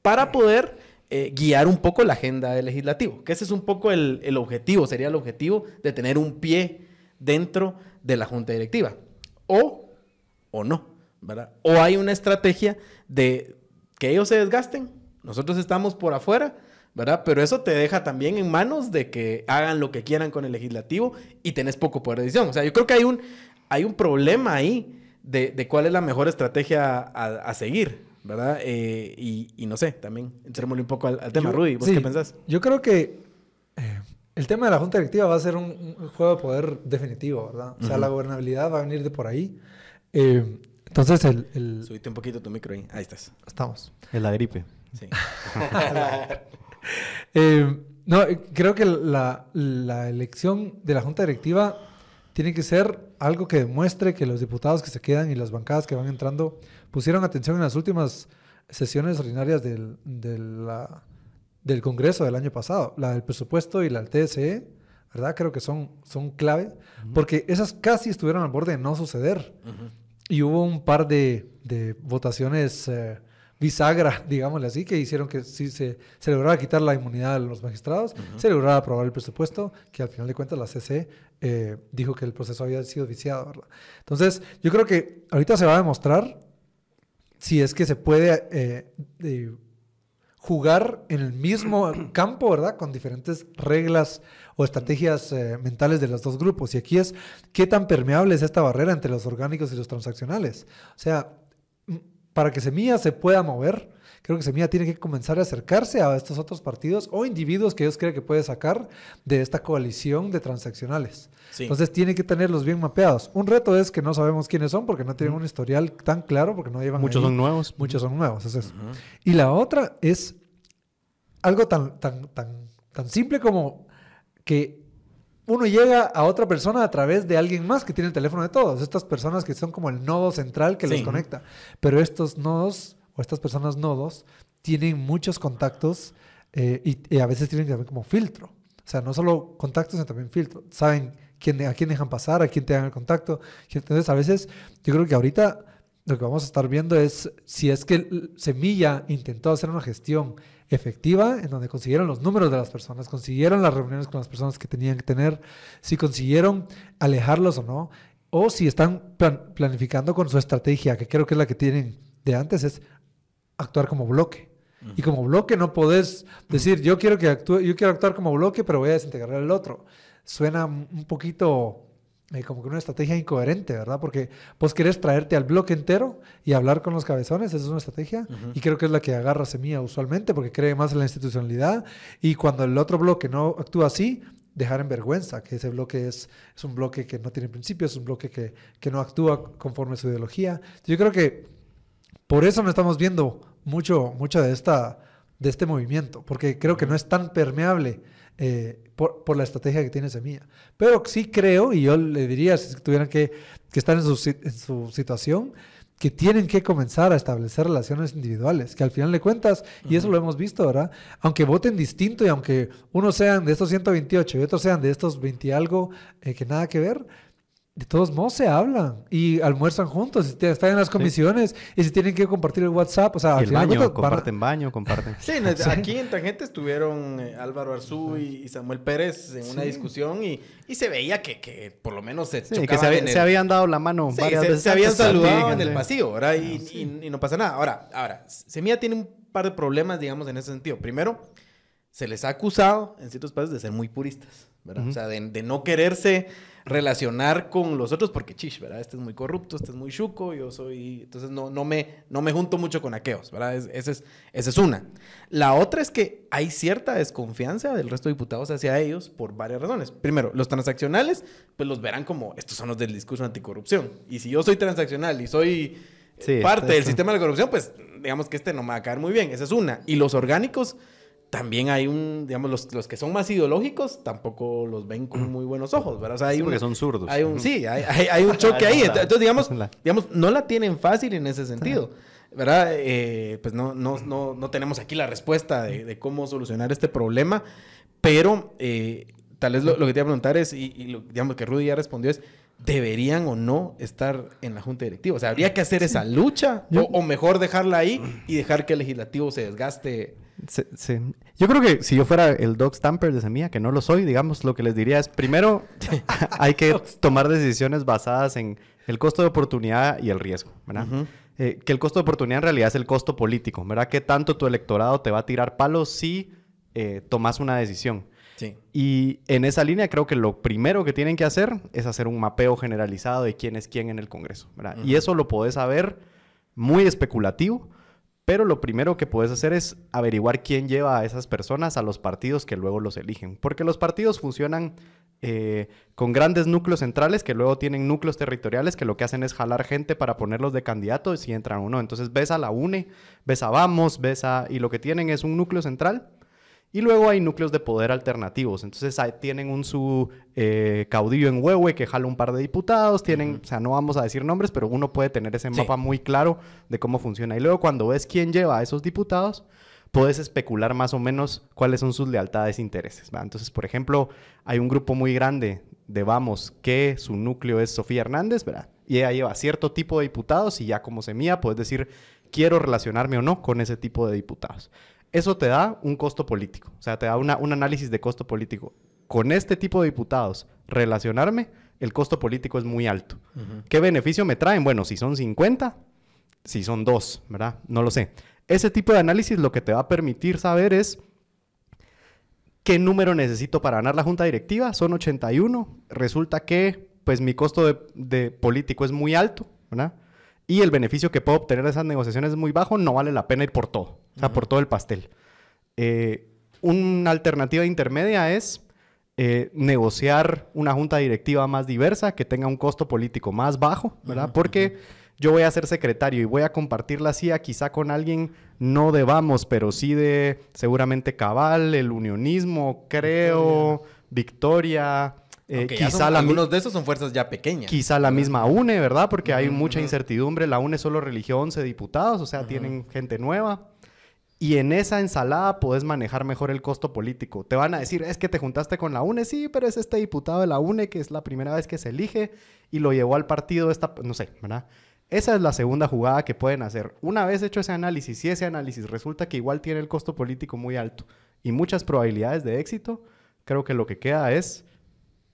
para poder eh, guiar un poco la agenda del legislativo, que ese es un poco el, el objetivo, sería el objetivo de tener un pie dentro de la junta directiva, o, o no. O hay una estrategia de que ellos se desgasten, nosotros estamos por afuera, ¿verdad? Pero eso te deja también en manos de que hagan lo que quieran con el legislativo y tenés poco poder de decisión. O sea, yo creo que hay un, hay un problema ahí de, cuál es la mejor estrategia a, seguir, ¿verdad? Eh, y, no sé, también entrémosle un poco al, tema. Rudy, ¿vos qué pensás? Yo creo que eh, el tema de la Junta Directiva va a ser un, juego de poder definitivo, ¿verdad? O sea, la gobernabilidad va a venir de por ahí. Eh, entonces el, el... Subiste un poquito tu micro ahí. Ahí estás. Estamos. Es la gripe. Sí. Eh, no, creo que la, la, elección de la Junta Directiva tiene que ser algo que demuestre que los diputados que se quedan y las bancadas que van entrando pusieron atención en las últimas sesiones ordinarias del, la, del Congreso del año pasado, la del presupuesto y la del TSE, ¿verdad? Creo que son, son clave, porque esas casi estuvieron al borde de no suceder. Y hubo un par de, de votaciones eh, bisagra, digámosle así, que hicieron que si se, se lograra quitar la inmunidad a los magistrados, se lograra aprobar el presupuesto, que al final de cuentas la CC eh, dijo que el proceso había sido viciado. ¿verdad? Entonces, yo creo que ahorita se va a demostrar si es que se puede eh, jugar en el mismo campo, ¿verdad? Con diferentes reglas o estrategias eh, mentales de los dos grupos. Y aquí es qué tan permeable es esta barrera entre los orgánicos y los transaccionales. O sea, para que Semilla se pueda mover, creo que Semilla tiene que comenzar a acercarse a estos otros partidos o individuos que ellos creen que puede sacar de esta coalición de transaccionales. Entonces tiene que tenerlos bien mapeados. Un reto es que no sabemos quiénes son porque no tienen un historial tan claro, porque no llevan... Muchos son nuevos. Muchos son nuevos, es eso. Y la otra es algo tan, tan, tan, tan simple como que uno llega a otra persona a través de alguien más que tiene el teléfono de todos. Estas personas que son como el nodo central que los conecta. Pero estos nodos o estas personas nodos tienen muchos contactos eh, y, y a veces tienen también como filtro. O sea, no solo contactos, sino también filtro. Saben quién, a quién dejan pasar, a quién te dan el contacto. Entonces, a veces, yo creo que ahorita lo que vamos a estar viendo es si es que Semilla intentó hacer una gestión efectiva en donde consiguieron los números de las personas, consiguieron las reuniones con las personas que tenían que tener, si consiguieron alejarlos o no, o si están plan- planificando con su estrategia, que creo que es la que tienen de antes, es actuar como bloque. Y como bloque no podés decir, yo quiero que actúe, yo quiero actuar como bloque, pero voy a desintegrar el otro. Suena un poquito eh, como que una estrategia incoherente, ¿verdad? Porque vos querés traerte al bloque entero y hablar con los cabezones, esa es una estrategia. Y creo que es la que agarra Semilla usualmente, porque cree más en la institucionalidad. Y cuando el otro bloque no actúa así, dejar en vergüenza que ese bloque es, es un bloque que no tiene principios, es un bloque que, que no actúa conforme a su ideología. Yo creo que por eso no estamos viendo mucho, mucho de, esta, de este movimiento, porque creo que no es tan permeable eh, por, por la estrategia que tiene Semilla. Pero sí creo, y yo le diría, si tuvieran que, que estar en su, en su situación, que tienen que comenzar a establecer relaciones individuales, que al final de cuentas, y eso lo hemos visto, ¿verdad? Aunque voten distinto y aunque unos sean de estos 128 y otros sean de estos 20 y algo eh, que nada que ver, de todos modos se hablan y almuerzan juntos, y están en las comisiones y se tienen que compartir el WhatsApp, o sea, el baño, cuentas van a- comparten baño, comparten. Sí, aquí en Tangente estuvieron eh, Álvaro Arzú y, y Samuel Pérez en una discusión y, y se veía que, que por lo menos se Sí, que chocaban se, había- en el- se habían dado la mano Sí, varias se, veces. se habían saludado en el pasillo, ¿verdad? Y, y- y no pasa nada. Ahora, ahora, Semilla tiene un par de problemas, digamos, en ese sentido. Primero, se les ha acusado en ciertos países de ser muy puristas, O sea, de, de no quererse relacionar con los otros porque, chish, ¿verdad? Este es muy corrupto, este es muy chuco, yo soy... Entonces no, no, me, no me junto mucho con aqueos, ¿verdad? Es- ese es, esa es una. La otra es que hay cierta desconfianza del resto de diputados hacia ellos por varias razones. Primero, los transaccionales, pues los verán como estos son los del discurso anticorrupción. Y si yo soy transaccional y soy eh, Sí, parte del sistema de la corrupción, pues digamos que este no me va a caer muy bien. Esa es una. Y los orgánicos, también hay un, digamos, los, los que son más ideológicos, tampoco los ven con muy buenos ojos, ¿verdad? O sea, hay Sí, un, porque son zurdos. hay un, sí, hay, hay- hay un choque ahí. Entonces, digamos, digamos, no la tienen fácil en ese sentido, ¿verdad? Eh, pues no, no, no, no tenemos aquí la respuesta de, de cómo solucionar este problema, pero eh, tal vez lo, lo que te iba a preguntar es, y, y lo, digamos que Rudy ya respondió, es, ¿deberían o no estar en la junta directiva? O sea, ¿habría que hacer esa lucha? O mejor dejarla ahí y dejar que el legislativo se desgaste? Sí, sí. Yo creo que si yo fuera el dog stamper de Semilla, que no lo soy, digamos, lo que les diría es, primero, hay que tomar decisiones basadas en el costo de oportunidad y el riesgo. Eh, que el costo de oportunidad en realidad es el costo político, ¿verdad? ¿Qué tanto tu electorado te va a tirar palos si eh, tomas una decisión? Sí. Y en esa línea creo que lo primero que tienen que hacer es hacer un mapeo generalizado de quién es quién en el Congreso. ¿verdad? Y eso lo podés saber muy especulativo, pero lo primero que puedes hacer es averiguar quién lleva a esas personas a los partidos que luego los eligen. Porque los partidos funcionan eh, con grandes núcleos centrales que luego tienen núcleos territoriales que lo que hacen es jalar gente para ponerlos de candidatos si entran o no. Entonces ves a la UNE, ves a Vamos, ves a... Y lo que tienen es un núcleo central y luego hay núcleos de poder alternativos. Entonces tienen un su eh, caudillo en Huehue que jala un par de diputados. Tienen, o sea, no vamos a decir nombres, pero uno puede tener ese Sí. mapa muy claro de cómo funciona. Y luego cuando ves quién lleva a esos diputados, puedes especular más o menos cuáles son sus lealtades e intereses. ¿va? Entonces, por ejemplo, hay un grupo muy grande de Vamos que su núcleo es Sofía Hernández, ¿verdad? Y ella lleva cierto tipo de diputados y ya como semilla puedes decir, quiero relacionarme o no con ese tipo de diputados. Eso te da un costo político, o sea, te da una- un análisis de costo político. Con este tipo de diputados, relacionarme, el costo político es muy alto. ¿Qué beneficio me traen? Bueno, si son 50, si son dos, ¿verdad? No lo sé. Ese tipo de análisis lo que te va a permitir saber es qué número necesito para ganar la junta directiva. Son 81. Resulta que, pues, mi costo de, de político es muy alto, ¿verdad? Y el beneficio que puedo obtener de esas negociaciones es muy bajo. No vale la pena ir por todo, o sea, por todo el pastel. Eh, una alternativa intermedia es eh, negociar una junta directiva más diversa que tenga un costo político más bajo, ¿verdad? Porque yo voy a ser secretario y voy a compartir la CIA quizá con alguien no de Vamos, pero sí de seguramente Cabal, el unionismo, creo, Victoria, eh, quizá son- la algunos de esos son fuerzas ya pequeñas. Quizá la misma UNE, ¿verdad? Porque hay Ujú, mucha ujú. incertidumbre. La UNE solo religió 11 diputados, o sea, Ujú. tienen gente nueva. Y en esa ensalada podés manejar mejor el costo político. Te van a decir, es que te juntaste con la UNE, sí, pero es este diputado de la UNE que es la primera vez que se elige y lo llevó al partido esta, no sé, ¿verdad? Esa es la segunda jugada que pueden hacer. Una vez hecho ese análisis, si ese análisis resulta que igual tiene el costo político muy alto y muchas probabilidades de éxito, creo que lo que queda es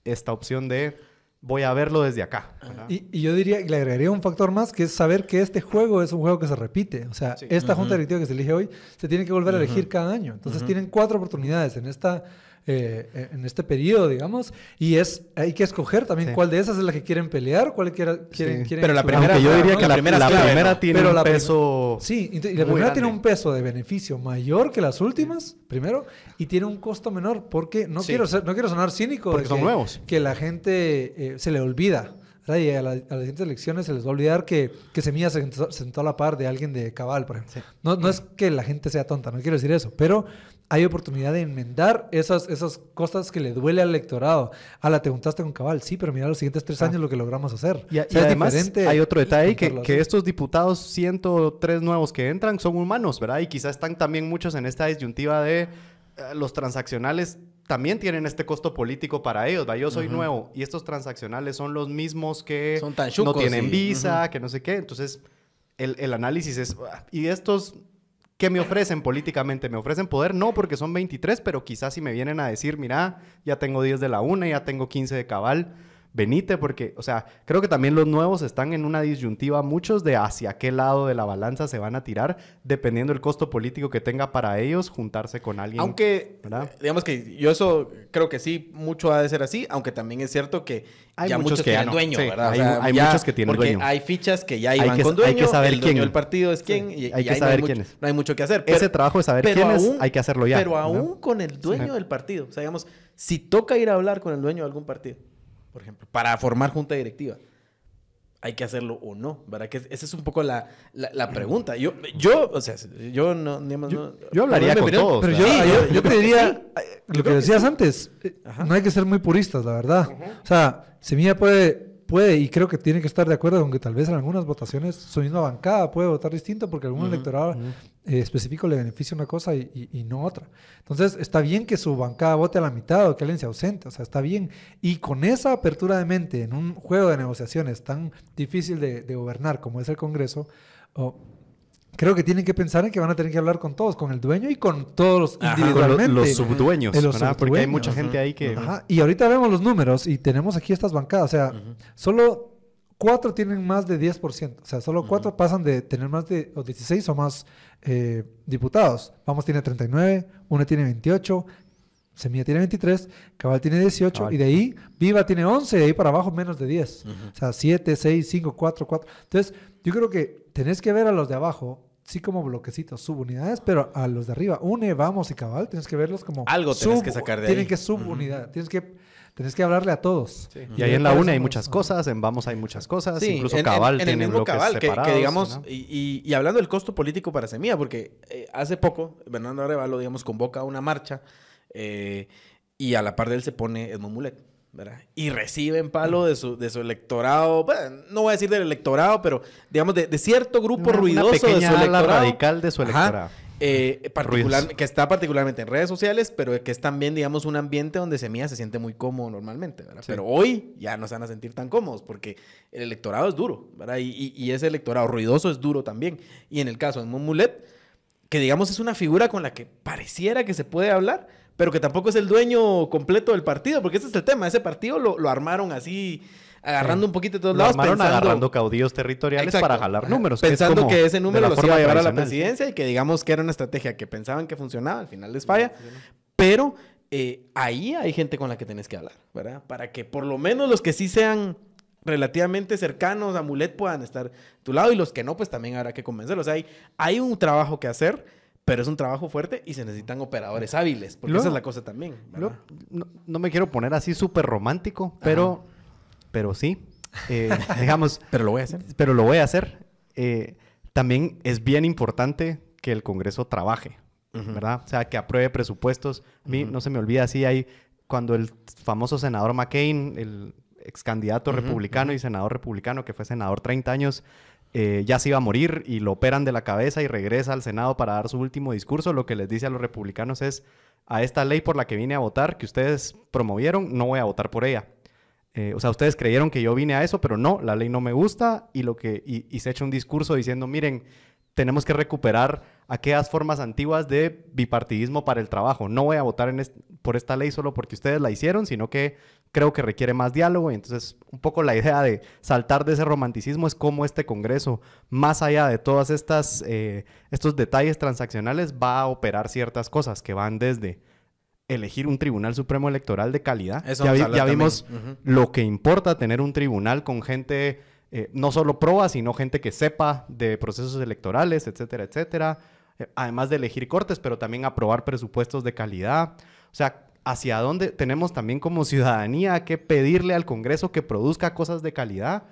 esta opción de voy a verlo desde acá. Y, y, yo diría, le agregaría un factor más, que es saber que este juego es un juego que se repite. O sea, esta junta directiva que se elige hoy se tiene que volver a elegir cada año. Entonces tienen cuatro oportunidades en esta eh, en este periodo, digamos, y es hay que escoger también cuál de esas es la que quieren pelear, cuál quieren, quieren, Pero la primera, yo diría que la, primera, tiene un peso. Sí, y la primera tiene un peso de beneficio mayor que las últimas, primero, y tiene un costo menor, porque no, quiero, ser, no quiero sonar cínico. Porque son nuevos. Que la gente eh, se le olvida. Y a, las siguientes elecciones se les va a olvidar que, que Semilla se sentó, a la par de alguien de Cabal, por ejemplo. No, no es que la gente sea tonta, no quiero decir eso, pero hay oportunidad de enmendar esas, esas cosas que le duele al electorado. Ah, la te juntaste con cabal, sí, pero mira los siguientes tres ah. años lo que logramos hacer. Y, además hay otro detalle, que, que, estos diputados 103 nuevos que entran son humanos, ¿verdad? Y quizás están también muchos en esta disyuntiva de eh, los transaccionales también tienen este costo político para ellos. ¿va? Yo soy nuevo y estos transaccionales son los mismos que no tienen visa, que no sé qué. Entonces, el, el análisis es... Y estos ¿Qué me ofrecen políticamente? ¿Me ofrecen poder? No, porque son 23, pero quizás si me vienen a decir, mira, ya tengo 10 de la una, ya tengo 15 de cabal, venite, porque, o sea, creo que también los nuevos están en una disyuntiva, muchos de hacia qué lado de la balanza se van a tirar, dependiendo del costo político que tenga para ellos juntarse con alguien. Aunque, digamos que yo eso creo que sí, mucho ha de ser así, aunque también es cierto que hay ya muchos, que tienen dueño, ¿verdad? hay, muchos que tienen dueño. Hay fichas que ya iban con dueño, hay que saber el quién. dueño del partido es quién, y, hay que saber no quién es. No hay mucho que hacer. Ese trabajo de saber quién es, hay que hacerlo ya. Pero aún con el dueño del partido, o sea, digamos, si toca ir a hablar con el dueño de algún partido, por ejemplo, para formar junta directiva. ¿Hay que hacerlo o no? ¿Verdad? Que esa es un poco la, la, pregunta. Yo, yo, o sea, yo no... Digamos, yo, yo, hablaría con todos. Pero yo, yo, yo, creería, lo que decías antes, eh, no hay que ser muy puristas, la verdad. O sea, Semilla puede puede, y creo que tiene que estar de acuerdo con que tal vez en algunas votaciones su misma bancada puede votar distinto porque algún electorado eh, específico le beneficia una cosa y, no otra. Entonces, está bien que su bancada vote a la mitad o que alguien se ausente, o sea, está bien. Y con esa apertura de mente en un juego de negociaciones tan difícil de, gobernar como es el Congreso, creo que tienen que pensar en que van a tener que hablar con todos, con el dueño y con todos los individualmente. los, subdueños, porque hay mucha gente ahí que... Y ahorita vemos los números y tenemos aquí estas bancadas, o sea, solo cuatro tienen más de 10%, o sea, solo cuatro pasan de tener más de 16 o más eh, diputados. Vamos tiene 39, una tiene 28, Semilla tiene 23, Cabal tiene 18 y de ahí Viva tiene 11 y de ahí para abajo menos de 10. O sea, 7, 6, 5, 4, 4. Entonces, yo creo que tenés que ver a los de abajo, sí como bloquecitos, subunidades, pero a los de arriba, UNE, Vamos y Cabal, tienes que verlos como... Algo tienes que sacar de ahí. Tienen que subunidad, tienes que... Tienes que hablarle a todos. Y ahí en la UNE hay muchas cosas, en Vamos hay muchas cosas, incluso Cabal en, tiene el mismo Cabal, que, digamos, y, y, hablando del costo político para Semilla, porque eh, hace poco Bernardo Arevalo, digamos, convoca una marcha eh, y a la par de él se pone Edmond Mulet. Y reciben palo de su, de su electorado, no voy a decir del electorado, pero digamos de, cierto grupo ruidoso de su electorado. radical de su electorado. Eh, particular, que está particularmente en redes sociales, pero que es también, digamos, un ambiente donde Semilla se siente muy cómodo normalmente, Pero hoy ya no se van a sentir tan cómodos porque el electorado es duro, ¿verdad? Y, y, ese electorado ruidoso es duro también. Y en el caso de Mulet, que digamos es una figura con la que pareciera que se puede hablar, pero que tampoco es el dueño completo del partido, porque ese es el tema. Ese partido lo, lo armaron así, agarrando un poquito de todos lo lados. Armaron agarrando caudillos territoriales para jalar números. Pensando que, ese número los iba a llevar a la presidencia y que digamos que era una estrategia que pensaban que funcionaba, al final les falla. Pero eh, ahí hay gente con la que tenés que hablar, ¿verdad? Para que por lo menos los que sí sean relativamente cercanos a Mulet puedan estar a tu lado y los que no, pues también habrá que convencerlos. O sea, hay, hay un trabajo que hacer pero es un trabajo fuerte y se necesitan operadores hábiles, porque esa es la cosa también. no, me quiero poner así súper romántico, pero, pero sí, eh, digamos... pero lo voy a hacer. Pero lo voy a hacer. Eh, también es bien importante que el Congreso trabaje, ¿verdad? O sea, que apruebe presupuestos. A mí no se me olvida, así hay cuando el famoso senador McCain, el ex candidato republicano y senador republicano, que fue senador 30 años, eh, ya se iba a morir y lo operan de la cabeza y regresa al Senado para dar su último discurso, lo que les dice a los republicanos es, a esta ley por la que vine a votar, que ustedes promovieron, no voy a votar por ella. Eh, o sea, ustedes creyeron que yo vine a eso, pero no, la ley no me gusta y, lo que, y, y se echa un discurso diciendo, miren, tenemos que recuperar aquellas formas antiguas de bipartidismo para el trabajo. No voy a votar en por esta ley solo porque ustedes la hicieron, sino que creo que requiere más diálogo. Y entonces, un poco la idea de saltar de ese romanticismo es cómo este Congreso, más allá de todos eh, estos detalles transaccionales, va a operar ciertas cosas que van desde elegir un Tribunal Supremo Electoral de calidad. ya, vimos lo que importa tener un tribunal con gente eh, no solo proba, sino gente que sepa de procesos electorales, etcétera, etcétera. Eh, además de elegir cortes, pero también aprobar presupuestos de calidad. O sea, hacia dónde tenemos también como ciudadanía que pedirle al Congreso que produzca cosas de calidad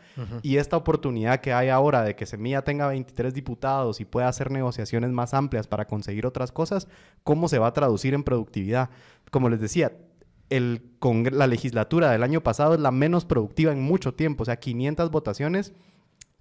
y esta oportunidad que hay ahora de que Semilla tenga 23 diputados y pueda hacer negociaciones más amplias para conseguir otras cosas, ¿cómo se va a traducir en productividad? Como les decía, el la legislatura del año pasado es la menos productiva en mucho tiempo, o sea, 500 votaciones.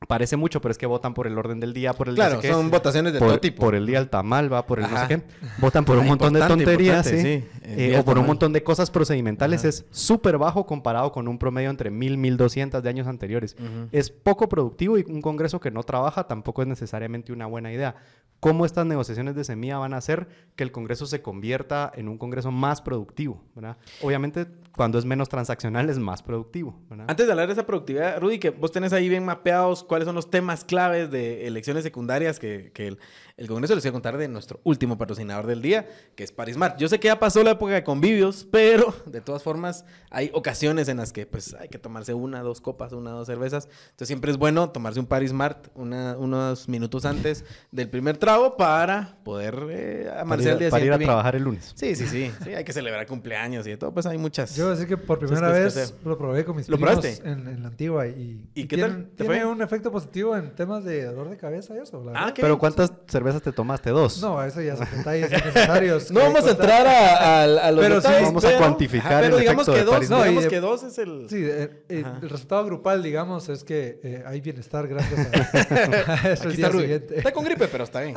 Parece mucho, pero es que votan por el orden del día, por el Claro, son votaciones de por, todo tipo. Por el día del tamal, va, por el no sé qué. Votan por un montón de tonterías, ¿sí? Eh, o por un montón de cosas procedimentales. Es súper bajo comparado con un promedio entre 1000, 1200 de años anteriores. Es poco productivo y un congreso que no trabaja tampoco es necesariamente una buena idea cómo estas negociaciones de semilla van a hacer que el Congreso se convierta en un Congreso más productivo, ¿verdad? Obviamente, cuando es menos transaccional es más productivo, ¿verdad? Antes de hablar de esa productividad, Rudy, que vos tenés ahí bien mapeados cuáles son los temas claves de elecciones secundarias que, que el, Congreso les voy a contar de nuestro último patrocinador del día, que es Parismart. Yo sé que ya pasó la época de convivios, pero de todas formas hay ocasiones en las que pues hay que tomarse una, dos copas, una, dos cervezas. Entonces siempre es bueno tomarse un Parismart una, unos minutos antes del primer trago para poder eh, amarse al día Para ir a trabajar el lunes. Sí, sí, sí, sí. Hay que celebrar cumpleaños y de todo. Pues hay muchas... Yo decir que por primera vez lo probé con mis ¿Lo primos en, en, la antigua y... ¿Y, qué tal? tiene un efecto positivo en temas de dolor de cabeza y eso. ah, Pero ¿cuántas cervezas te tomaste? ¿Dos? No, eso ya son detalles innecesarios. no vamos a entrar a, a, los pero detalles, vamos a cuantificar pero digamos que dos, no, digamos que dos es el... Sí, eh, eh, el resultado grupal, digamos, es que eh, hay bienestar gracias a, eso está, está con gripe, pero está bien.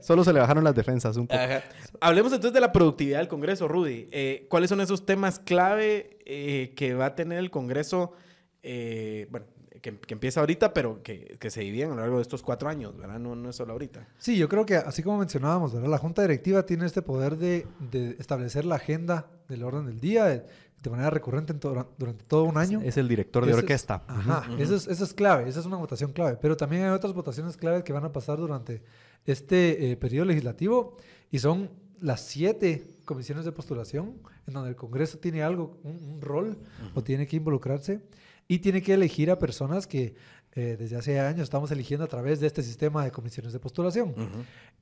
Solo se le bajaron las defensas un poco. Hablemos entonces de la productividad del Congreso, Rudy. ¿Cuáles son esos temas clave que va a tener el Congreso? bueno, que, empieza ahorita, pero que, que, se dividen a lo largo de estos cuatro años, ¿verdad? No, no es solo ahorita. Sí, yo creo que así como mencionábamos, ¿verdad? La Junta Directiva tiene este poder de, de establecer la agenda del orden del día de, manera recurrente durante todo un año. Es el director de orquesta. ajá, Eso, es, eso, es, clave, esa es una votación clave. Pero también hay otras votaciones claves que van a pasar durante este eh, periodo legislativo y son las siete comisiones de postulación en donde el Congreso tiene algo, un, rol o tiene que involucrarse y tiene que elegir a personas que eh, desde hace años estamos eligiendo a través de este sistema de comisiones de postulación.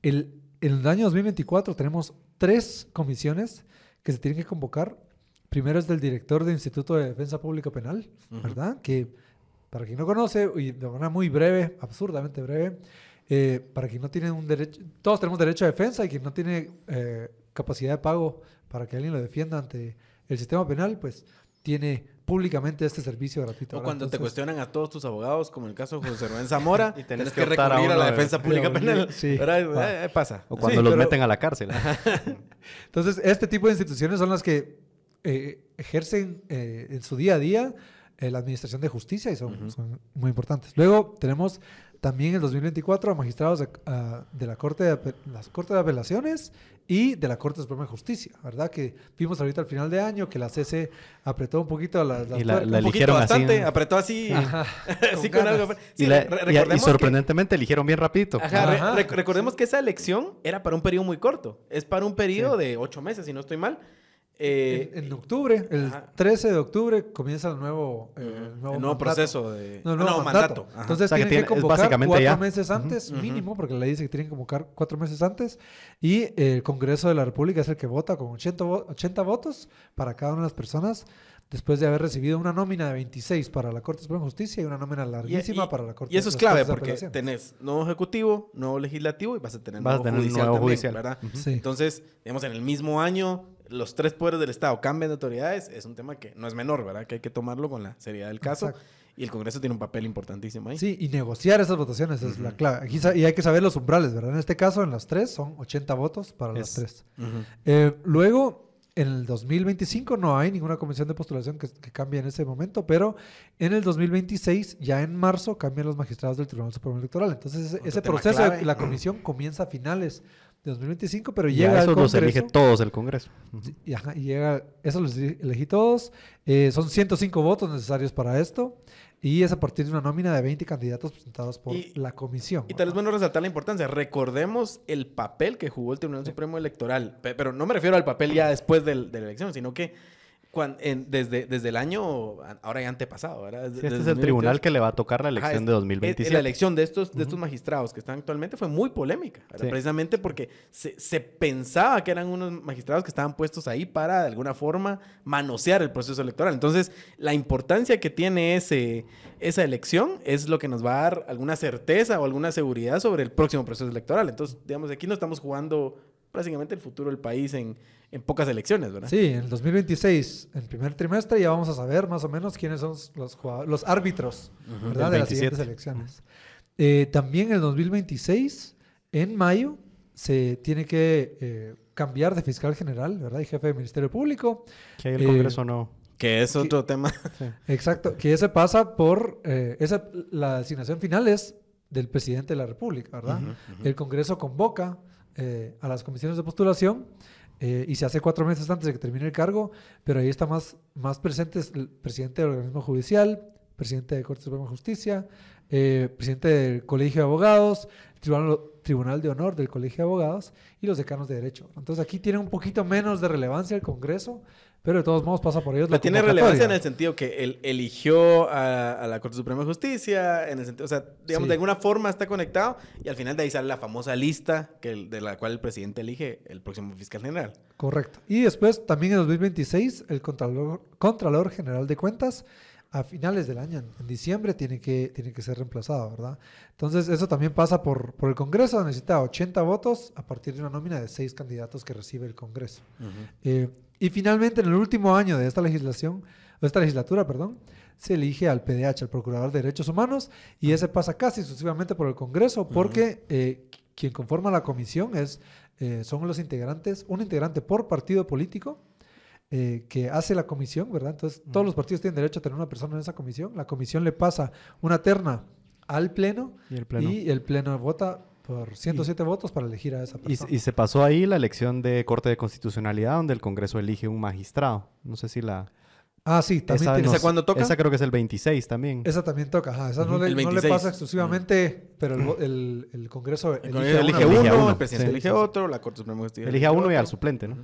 el, en el año 2024 tenemos tres comisiones que se tienen que convocar. Primero es del director del Instituto de Defensa Pública Penal, ¿verdad? Que para quien no conoce, y de manera muy breve, absurdamente breve, eh, para quien no tiene un derecho, todos tenemos derecho a defensa y quien no tiene eh, capacidad de pago para que alguien lo defienda ante el sistema penal, pues tiene públicamente este servicio gratuito. O cuando te cuestionan a todos tus abogados, como el caso de José Rubén Zamora, y tienes que, recurrir a, la defensa pública penal. Sí. Eh, eh, pasa. O cuando los meten a la cárcel. Entonces, este tipo de instituciones son las que eh, ejercen en su día a día la administración de justicia y son, son muy importantes. Luego tenemos también en 2024 a magistrados de, de la Corte de, las Cortes de Apelaciones y de la Corte Suprema de Justicia, ¿verdad? Que vimos ahorita al final de año que la CC apretó un poquito las, y la, eligieron bastante, apretó así, así con, algo. y, sorprendentemente eligieron bien rapidito. recordemos que esa elección era para un periodo muy corto, es para un periodo de ocho meses, si no estoy mal. Eh, en, octubre, el 13 de octubre, comienza el nuevo, eh, nuevo, proceso de nuevo, mandato. Entonces tienen que, convocar cuatro meses antes, mínimo, porque la ley dice que tienen que convocar cuatro meses antes. Y el Congreso de la República es el que vota con 80, 80 votos para cada una de las personas después de haber recibido una nómina de 26 para la Corte Suprema de Justicia y una nómina larguísima para la Corte Y eso es clave porque tenés nuevo ejecutivo, nuevo legislativo y vas a tener, nuevo, judicial ¿verdad? Entonces, digamos, en el mismo año los tres poderes del Estado cambian de autoridades, es un tema que no es menor, ¿verdad? Que hay que tomarlo con la seriedad del caso. Y el Congreso tiene un papel importantísimo ahí. Sí, y negociar esas votaciones es la clave. Aquí y hay que saber los umbrales, ¿verdad? En este caso, en las tres, son 80 votos para las Es- tres. Ujú. Eh, luego, en el 2025 no hay ninguna comisión de postulación que, que cambie en ese momento, pero en el 2026, ya en marzo, cambian los magistrados del Tribunal Supremo Electoral. Entonces, ese, Otro ese tema proceso de la comisión comienza a finales de 2025, pero Y llega a al esos los elige todos el Congreso. Ujú. Sí, Y, ajá, y llega, eso los elegí elegí todos. Eh, son 105 votos necesarios para esto. Y es a partir de una nómina de 20 candidatos presentados por Y- la comisión. Y tal vez bueno resaltar la importancia. Recordemos el papel que jugó el Tribunal Supremo Electoral. Pe- Pero no me refiero al papel ya después de la elección, sino que en- desde, desde el año, ahora ya antepasado, ¿verdad? Sí, Desde- este es el tribunal 2022. que le va a tocar la Ajá, elección es- de es- 2027. La elección de estos, de estos magistrados que están actualmente fue muy polémica, precisamente porque se, se pensaba que eran unos magistrados que estaban puestos ahí para, de alguna forma, manosear el proceso electoral. Entonces, la importancia que tiene ese, esa elección es lo que nos va a dar alguna certeza o alguna seguridad sobre el próximo proceso electoral. Entonces, digamos, aquí no estamos jugando prácticamente el futuro del país en, en pocas elecciones, ¿verdad? Sí, en el 2026, en primer trimestre, ya vamos a saber más o menos quiénes son los, jugadores- los árbitros ¿verdad? De las 27. siguientes elecciones. Eh, también en el 2026, en mayo, se tiene que eh, cambiar de fiscal general ¿verdad? y jefe de Ministerio Público. Que ahí el Eh, Congreso no. Que es otro tema. Exacto, que ese pasa por, eh, esa, la designación final es del presidente de la República, ¿verdad? El Congreso convoca eh, a las comisiones de postulación eh, y se hace cuatro meses antes de que termine el cargo, pero ahí está más, más presentes el presidente del organismo judicial, presidente de Corte Suprema de Justicia, eh, presidente del Colegio de Abogados, Tribunal, Tribunal de Honor del Colegio de Abogados y los decanos de Derecho. Entonces aquí tiene un poquito menos de relevancia el Congreso, pero de todos modos pasa por ellos. la tiene relevancia en el sentido que él eligió a, a la Corte Suprema de Justicia, en el sentido, o sea, digamos, Sí. de alguna forma está conectado y al final de ahí sale la famosa lista que de la cual el presidente elige el próximo fiscal general. Correcto. Y después, también en 2026, el Contralor, Contralor General de Cuentas, a finales del año, en diciembre, tiene que, tiene que ser reemplazado, ¿verdad? Entonces, eso también pasa por, por el Congreso. Necesita 80 votos a partir de una nómina de seis candidatos que recibe el Congreso. Eh, y finalmente, en el último año de esta legislación, o esta legislatura, perdón, se elige al PDH, al Procurador de Derechos Humanos, y ese pasa casi exclusivamente por el Congreso, porque eh, quien conforma la comisión es, eh, son los integrantes, un integrante por partido político eh, que hace la comisión, ¿verdad? Entonces, todos los partidos tienen derecho a tener una persona en esa comisión. La comisión le pasa una terna al Pleno Y el pleno. y el Pleno vota por 107 votos para elegir a esa Y, persona. y se pasó ahí la elección de Corte de Constitucionalidad, donde el Congreso elige un magistrado. No sé si la... ah, sí, también esa, tiene- ¿Esa cuándo toca? Esa creo que es el 26 también. Esa también toca, ajá. Esa no, le, no le 26. pasa exclusivamente, pero el, vo- el- el Congreso El elige, Congreso a elige uno. uno, Elige a uno, el presidente sí, elige otro, la Corte Suprema de Justicia Elige a uno y al suplente, ¿no?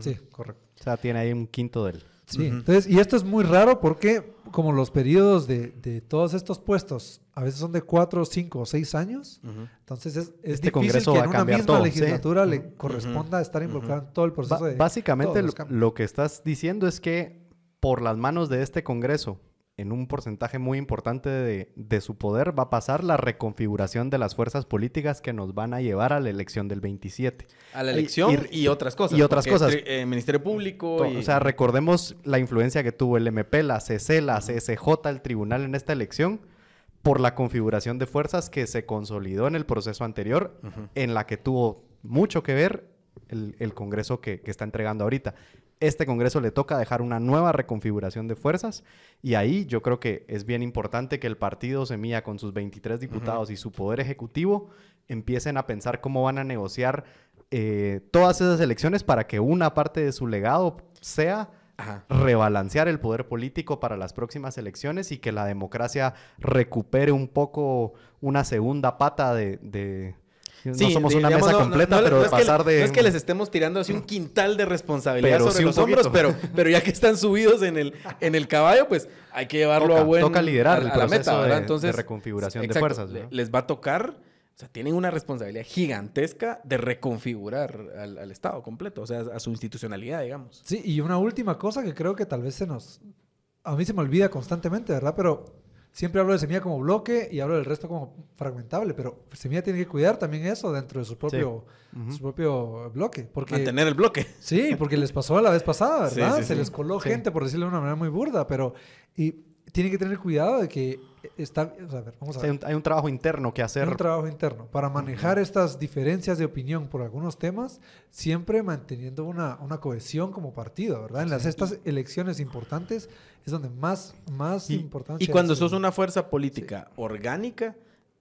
Sí. Sí, correcto. O sea, tiene ahí un quinto del... Sí, entonces, y esto es muy raro porque como los periodos de, de todos estos puestos a veces son de cuatro, cinco o seis años, entonces es, es Este difícil Congreso que va en a una misma todo, legislatura sí. le corresponda estar involucrado en todo el Ba- proceso de básicamente lo que estás diciendo es que por las manos de este Congreso, en un porcentaje muy importante de, de su poder, va a pasar la reconfiguración de las fuerzas políticas que nos van a llevar a la elección del 27. A la elección y, y- otras cosas. y otras cosas. eh, Ministerio Público. Y- O sea, recordemos la influencia que tuvo el MP, la CC, la CSJ, el tribunal en esta elección por la configuración de fuerzas que se consolidó en el proceso anterior, en la que tuvo mucho que ver el, el Congreso que, que está entregando ahorita. Este Congreso le toca dejar una nueva reconfiguración de fuerzas y ahí yo creo que es bien importante que el partido Semilla con sus 23 diputados y su poder ejecutivo empiecen a pensar cómo van a negociar eh, todas esas elecciones para que una parte de su legado sea Ajá. rebalancear el poder político para las próximas elecciones y que la democracia recupere un poco una segunda pata de... de- no somos una digamos, mesa no- completa, no- pero no de pasar de... No es que les estemos tirando así un quintal de responsabilidad Pero sobre sí los hombros, pero, pero ya que están subidos en el, en el caballo, pues hay que llevarlo Toca- a buen... toca liderar a- el a la proceso meta, ¿verdad? Entonces, de reconfiguración de fuerzas. Les va a tocar... O sea, tienen una responsabilidad gigantesca de reconfigurar al, al Estado completo, o sea, a su institucionalidad, digamos. Sí, y una última cosa que creo que tal vez se nos... A mí se me olvida constantemente, ¿verdad? Pero siempre hablo de semilla como bloque y hablo del resto como fragmentable, pero semilla tiene que cuidar también eso dentro de su propio, su propio bloque. Porque, Mantener el bloque. Sí, porque les pasó la vez pasada, ¿verdad? sí, se les coló gente, por decirlo de una manera muy burda, pero... Y tiene que tener cuidado de que está... o sea, a ver, vamos a sea, hay, ver. un, hay un trabajo interno que hacer. Hay un trabajo interno para manejar estas diferencias de opinión por algunos temas, siempre manteniendo una, una cohesión como partido, ¿verdad? En las estas elecciones importantes es donde más, más Y, importancia y cuando sos una fuerza política orgánica,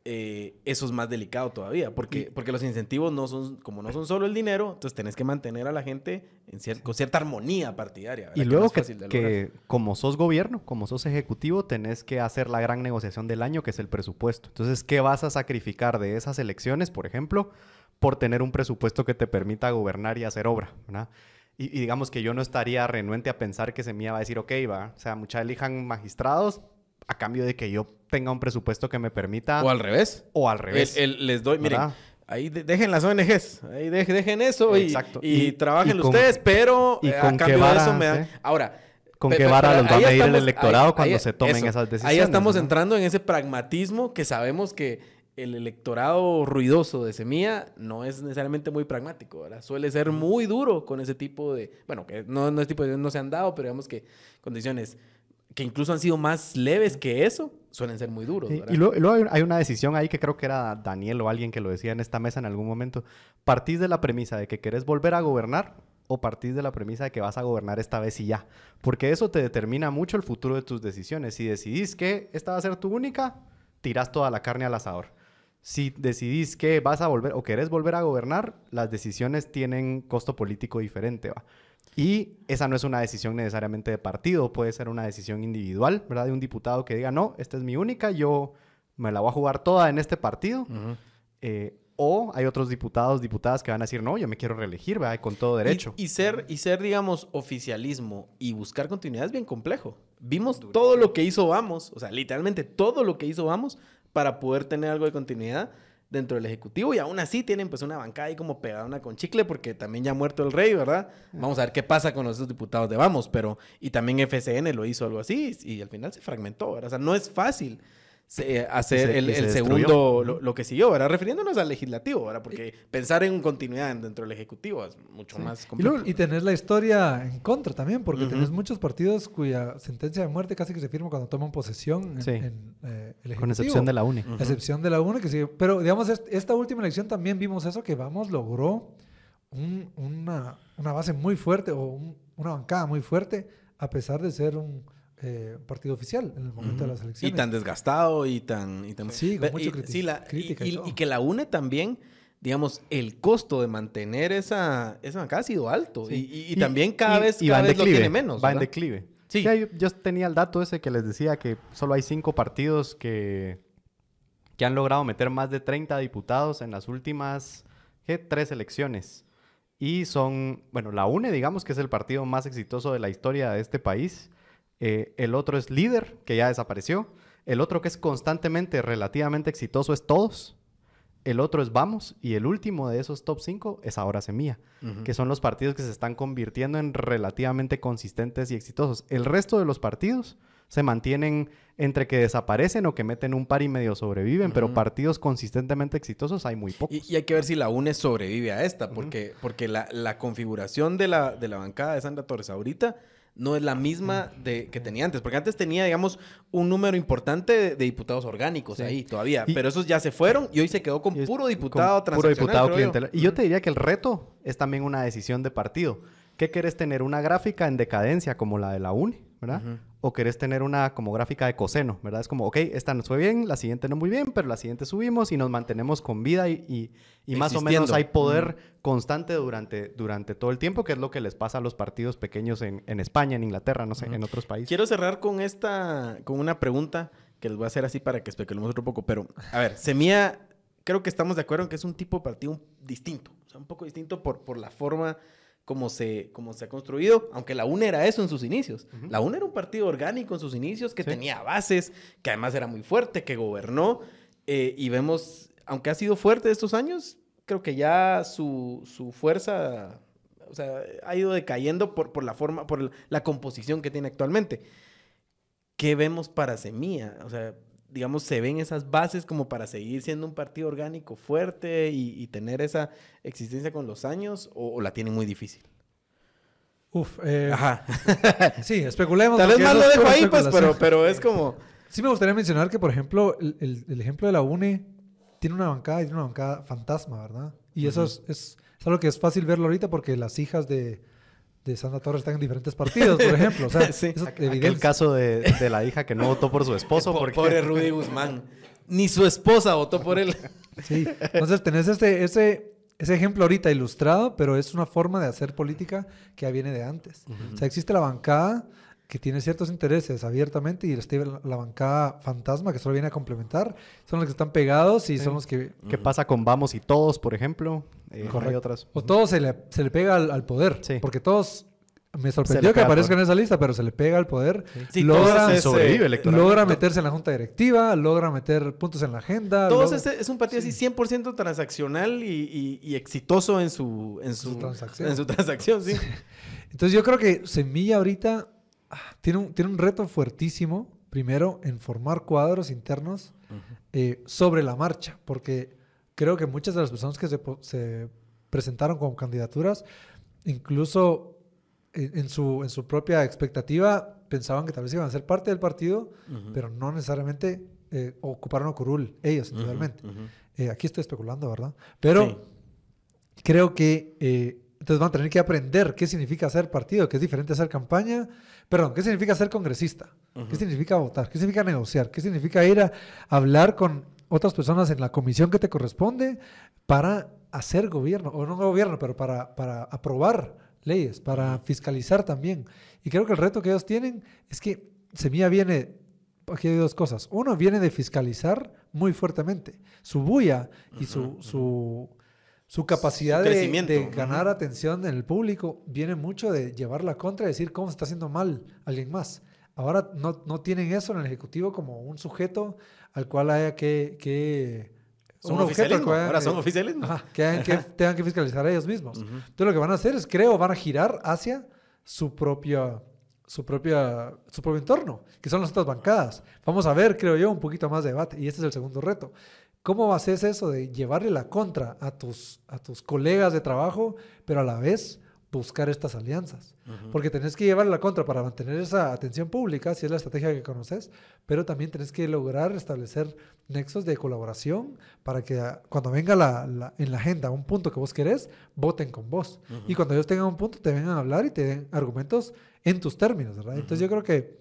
eh, eso es más delicado todavía, porque, porque los incentivos no son, como no son solo el dinero, entonces tenés que mantener a la gente en cier- con cierta armonía partidaria. ¿verdad? Y no luego que, lograr. que como sos gobierno, como sos ejecutivo, tenés que hacer la gran negociación del año, que es el presupuesto. Entonces, ¿qué vas a sacrificar de esas elecciones, por ejemplo, por tener un presupuesto que te permita gobernar y hacer obra? ¿verdad? Y, y digamos que yo no estaría renuente a pensar que Semilla va a decir, ok, va, o sea, mucha elijan magistrados a cambio de que yo tenga un presupuesto que me permita... O al revés. o al revés. El- el- les doy, miren, ahí de- dejen las ONGs, ahí de- dejen eso y, Exacto. y, Y- trabajen y con- ustedes, pero y eh, con a cambio de eso me dan... sí. Ahora... ¿Con qué vara los va a ahí medir el estamos- electorado ahí- cuando ahí- se tomen eso. esas Ahí decisiones? estamos ¿no? entrando en ese pragmatismo que sabemos que el electorado ruidoso de Semilla no es necesariamente muy pragmático, ¿verdad? Suele ser muy duro con ese tipo de... Bueno, que no, no es tipo de... No se han dado, pero digamos que condiciones que incluso han sido más leves que eso, suelen ser muy duros, y luego, y luego hay una decisión ahí que creo que era Daniel o alguien que lo decía en esta mesa en algún momento. ¿Partís de la premisa de que querés volver a gobernar o partís de la premisa de que vas a gobernar esta vez y ya? Porque eso te determina mucho el futuro de tus decisiones. Si decidís que esta va a ser tu única, tirás toda la carne al asador. Si decidís que vas a volver o querés volver a gobernar, las decisiones tienen costo político diferente, ¿va? Y esa no es una decisión necesariamente de partido, puede ser una decisión individual, ¿verdad? De un diputado que diga, no, esta es mi única, yo me la voy a jugar toda en este partido. Eh, o hay otros diputados, diputadas que van a decir, no, yo me quiero reelegir, ¿verdad? Con todo derecho. Y, y ser, y ser, digamos, oficialismo y buscar continuidad es bien complejo. Vimos todo lo que hizo Vamos, o sea, literalmente todo lo que hizo Vamos para poder tener algo de continuidad dentro del Ejecutivo y aún así tienen pues una bancada ahí como pegada una con chicle porque también ya ha muerto el rey, ¿verdad? Vamos a ver qué pasa con los diputados de Vamos, pero y también FCN lo hizo algo así y, al final se fragmentó, ¿verdad? O sea, no es fácil hacer se- el, y se el destruyó. segundo, lo, lo que siguió, ¿verdad? Refiriéndonos al legislativo, ¿verdad? Porque pensar en continuidad dentro del Ejecutivo es mucho más Y, complejo. luego- y tenés la historia en contra también, porque Ujú. tenés muchos partidos cuya sentencia de muerte casi que se firma cuando toman posesión en, Sí. en, eh, el Con Ejecutivo. excepción de la UNE. A excepción de la UNE que sigue. Pero, digamos, est- esta última elección también vimos eso, que Vamos logró un- una, una base muy fuerte o un- una bancada muy fuerte, a pesar de ser un eh, partido oficial en el momento de las Y elecciones. tan desgastado y tan... Y tan Sí, con mucho y- sí, la- crítica y y, y- y que la UNE también, digamos, el costo de mantener esa, esa bancada ha sido alto. Sí. Y, y- y también cada vez, y cada va en vez lo declive, tiene menos. Va en ¿verdad? declive. Sí. Sí, yo, yo tenía el dato ese que les decía que solo hay cinco partidos que, que han logrado meter más de 30 diputados en las últimas ¿qué? tres elecciones. Y son, bueno, la UNE, digamos que es el partido más exitoso de la historia de este país. Eh, el otro es Líder, que ya desapareció. El otro que es constantemente relativamente exitoso es Todos. El otro es Vamos. Y el último de esos top 5 es ahora Semilla que son los partidos que se están convirtiendo en relativamente consistentes y exitosos. El resto de los partidos se mantienen entre que desaparecen o que meten un par y medio sobreviven, pero partidos consistentemente exitosos hay muy pocos. Y, y hay que ver si la UNE sobrevive a esta, porque, porque la, la configuración de la, de la bancada de Sandra Torres ahorita no es la misma de, que tenía antes. Porque antes tenía, digamos, un número importante de, de diputados orgánicos Sí. ahí todavía. Y- pero esos ya se fueron y hoy se quedó con puro con diputado puro transaccional, diputado clientelar. Y yo te diría que el reto es también una decisión de partido. ¿Qué querés tener? ¿Una gráfica en decadencia como la de la UNE? ¿Verdad? O querés tener una como gráfica de coseno, ¿verdad? Es como, ok, esta nos fue bien, la siguiente no muy bien, pero la siguiente subimos y nos mantenemos con vida y, y- y más o menos hay poder constante durante, durante todo el tiempo, que es lo que les pasa a los partidos pequeños en, en España, en Inglaterra, no sé, en otros países. Quiero cerrar con esta, con una pregunta que les voy a hacer así para que especulemos otro poco. Pero, a ver, Semilla, creo que estamos de acuerdo en que es un tipo de partido distinto. O sea, un poco distinto por, por la forma como se, como se ha construido. Aunque la UNE era eso en sus inicios. Ujú. La UNE era un partido orgánico en sus inicios que Sí. tenía bases, que además era muy fuerte, que gobernó. eh, y vemos, aunque ha sido fuerte estos años, creo que ya su, su fuerza o sea, ha ido decayendo por, por la forma, por la composición que tiene actualmente. ¿Qué vemos para Semilla? O sea, digamos, se ven esas bases como para seguir siendo un partido orgánico fuerte y, y tener esa existencia con los años, o, o la tienen muy difícil. Uf, eh, Ajá. sí, especulemos. Tal vez más lo dejo ahí, pues, pero, pero es como... Sí me gustaría mencionar que, por ejemplo, el, el- el ejemplo de la UNE tiene una bancada y tiene una bancada fantasma, ¿verdad? Y eso es, es, es algo que es fácil verlo ahorita porque las hijas de, de Sandra Torres están en diferentes partidos, por ejemplo. O sea, Sí. eso es Aquel evidencia. caso de, de la hija que no votó por su esposo. Po- porque... Pobre Rudy Guzmán. Ni su esposa votó por él. Sí, entonces tenés ese, ese, ese ejemplo ahorita ilustrado, pero es una forma de hacer política que ya viene de antes. O sea, existe la bancada que tiene ciertos intereses abiertamente y la, la bancada fantasma que solo viene a complementar. Son los que están pegados y son los que... ¿Qué pasa con Vamos y Todos, por ejemplo? Eh, hay Correcto. otras. O todo se le, se le pega al, al poder. Sí. Porque todos... Me sorprendió que aparezcan en esa lista, pero se le pega al poder. Sí, logra, todos ese- sobrevive logra meterse en la junta directiva, logra meter puntos en la agenda. Todos logra- ese- es un partido así 100% transaccional y, y- y exitoso en su, en su, Su transacción. En su transacción, sí. Entonces yo creo que Semilla ahorita ah, tiene un, tiene un reto fuertísimo, primero, en formar cuadros internos eh, sobre la marcha, porque creo que muchas de las personas que se, se presentaron como candidaturas, incluso en, en su, en su propia expectativa, pensaban que tal vez iban a ser parte del partido, pero no necesariamente eh, ocuparon a curul ellos individualmente. Ujú, ujú. Eh, aquí estoy especulando, ¿verdad? Pero Sí. creo que eh, entonces van a tener que aprender qué significa ser partido, que es diferente a hacer campaña. Perdón, qué significa ser congresista, qué significa votar, qué significa negociar, qué significa ir a hablar con otras personas en la comisión que te corresponde para hacer gobierno, o no gobierno, pero para, para aprobar leyes, para fiscalizar también. Y creo que el reto que ellos tienen es que Semilla viene aquí hay dos cosas. Uno viene de fiscalizar muy fuertemente. Su bulla y su, su, su capacidad Su de, ganar atención en el público viene mucho de llevar la contra y decir cómo se está haciendo mal alguien más. Ahora no, no tienen eso en el Ejecutivo como un sujeto al cual haya que... que Son un objeto al cual hayan ahora son oficialismo. Ajá, que, hayan que tengan que fiscalizar a ellos mismos. Entonces lo que van a hacer es, creo, van a girar hacia su propia, su propia, su propio entorno, que son las otras bancadas. Vamos a ver, creo yo, un poquito más de debate. Y este es el segundo reto. ¿Cómo haces eso de llevarle la contra a tus, a tus colegas de trabajo, pero a la vez buscar estas alianzas? Porque tenés que llevarle la contra para mantener esa atención pública, si es la estrategia que conoces, pero también tenés que lograr establecer nexos de colaboración para que cuando venga la, la- en la agenda un punto que vos querés, voten con vos. Y cuando ellos tengan un punto, te vengan a hablar y te den argumentos en tus términos, ¿verdad? Entonces yo creo que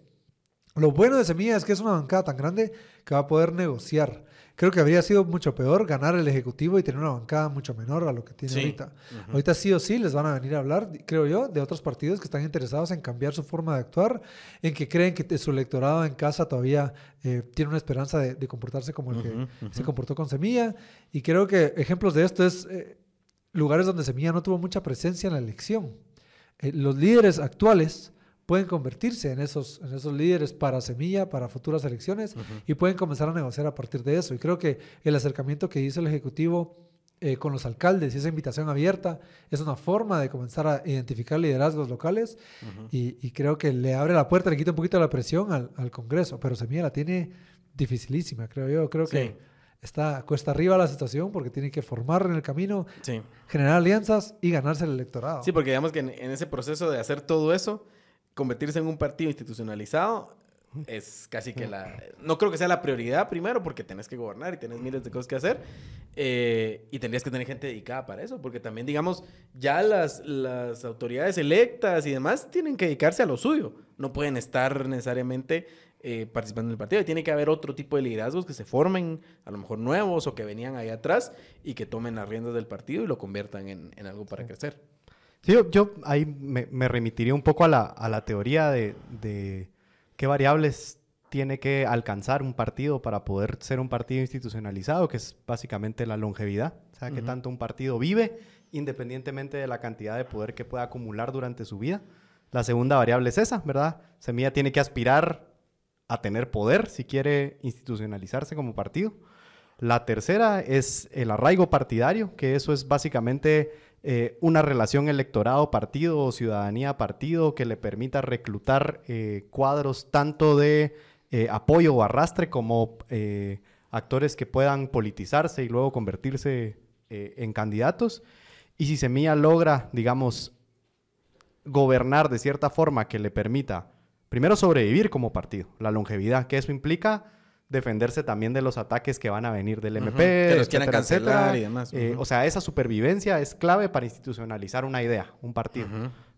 lo bueno de Semilla es que es una bancada tan grande que va a poder negociar. Creo que habría sido mucho peor ganar el Ejecutivo y tener una bancada mucho menor a lo que tiene Sí. ahorita. Ahorita sí o sí les van a venir a hablar, creo yo, de otros partidos que están interesados en cambiar su forma de actuar, en que creen que su electorado en casa todavía eh, tiene una esperanza de, de comportarse como el que se comportó con Semilla. Y creo que ejemplos de esto es eh, lugares donde Semilla no tuvo mucha presencia en la elección. Eh, los líderes actuales pueden convertirse en esos, en esos líderes para Semilla, para futuras elecciones, y pueden comenzar a negociar a partir de eso. Y creo que el acercamiento que hizo el Ejecutivo eh, con los alcaldes y esa invitación abierta es una forma de comenzar a identificar liderazgos locales y, y creo que le abre la puerta, le quita un poquito la presión al, al Congreso, pero Semilla la tiene dificilísima, creo yo. Creo Sí. que está cuesta arriba la situación porque tiene que formar en el camino, Sí. generar alianzas y ganarse el electorado. Sí, porque digamos que en, en ese proceso de hacer todo eso, convertirse en un partido institucionalizado es casi que la... No creo que sea la prioridad primero porque tenés que gobernar y tenés miles de cosas que hacer eh, y tendrías que tener gente dedicada para eso porque también, digamos, ya las, las autoridades electas y demás tienen que dedicarse a lo suyo. No pueden estar necesariamente eh, participando en el partido. Y tiene que haber otro tipo de liderazgos que se formen, a lo mejor nuevos o que venían ahí atrás y que tomen las riendas del partido y lo conviertan en, en algo para crecer. Sí, yo, yo ahí me, me remitiría un poco a la, a la teoría de, de qué variables tiene que alcanzar un partido para poder ser un partido institucionalizado, que es básicamente la longevidad. O sea, que Ujú. tanto un partido vive independientemente de la cantidad de poder que pueda acumular durante su vida. La segunda variable es esa, ¿verdad? Semilla tiene que aspirar a tener poder si quiere institucionalizarse como partido. La tercera es el arraigo partidario, que eso es básicamente eh, una relación electorado-partido o ciudadanía-partido que le permita reclutar eh, cuadros tanto de eh, apoyo o arrastre como actores que puedan politizarse y luego convertirse en candidatos. Y si Semilla logra, digamos, gobernar de cierta forma que le permita, primero, sobrevivir como partido, la longevidad, que eso implica defenderse también de los ataques que van a venir del MP, Que los quieran cancelar etcétera. y demás. Eh. O sea, esa supervivencia es clave para institucionalizar una idea, un partido.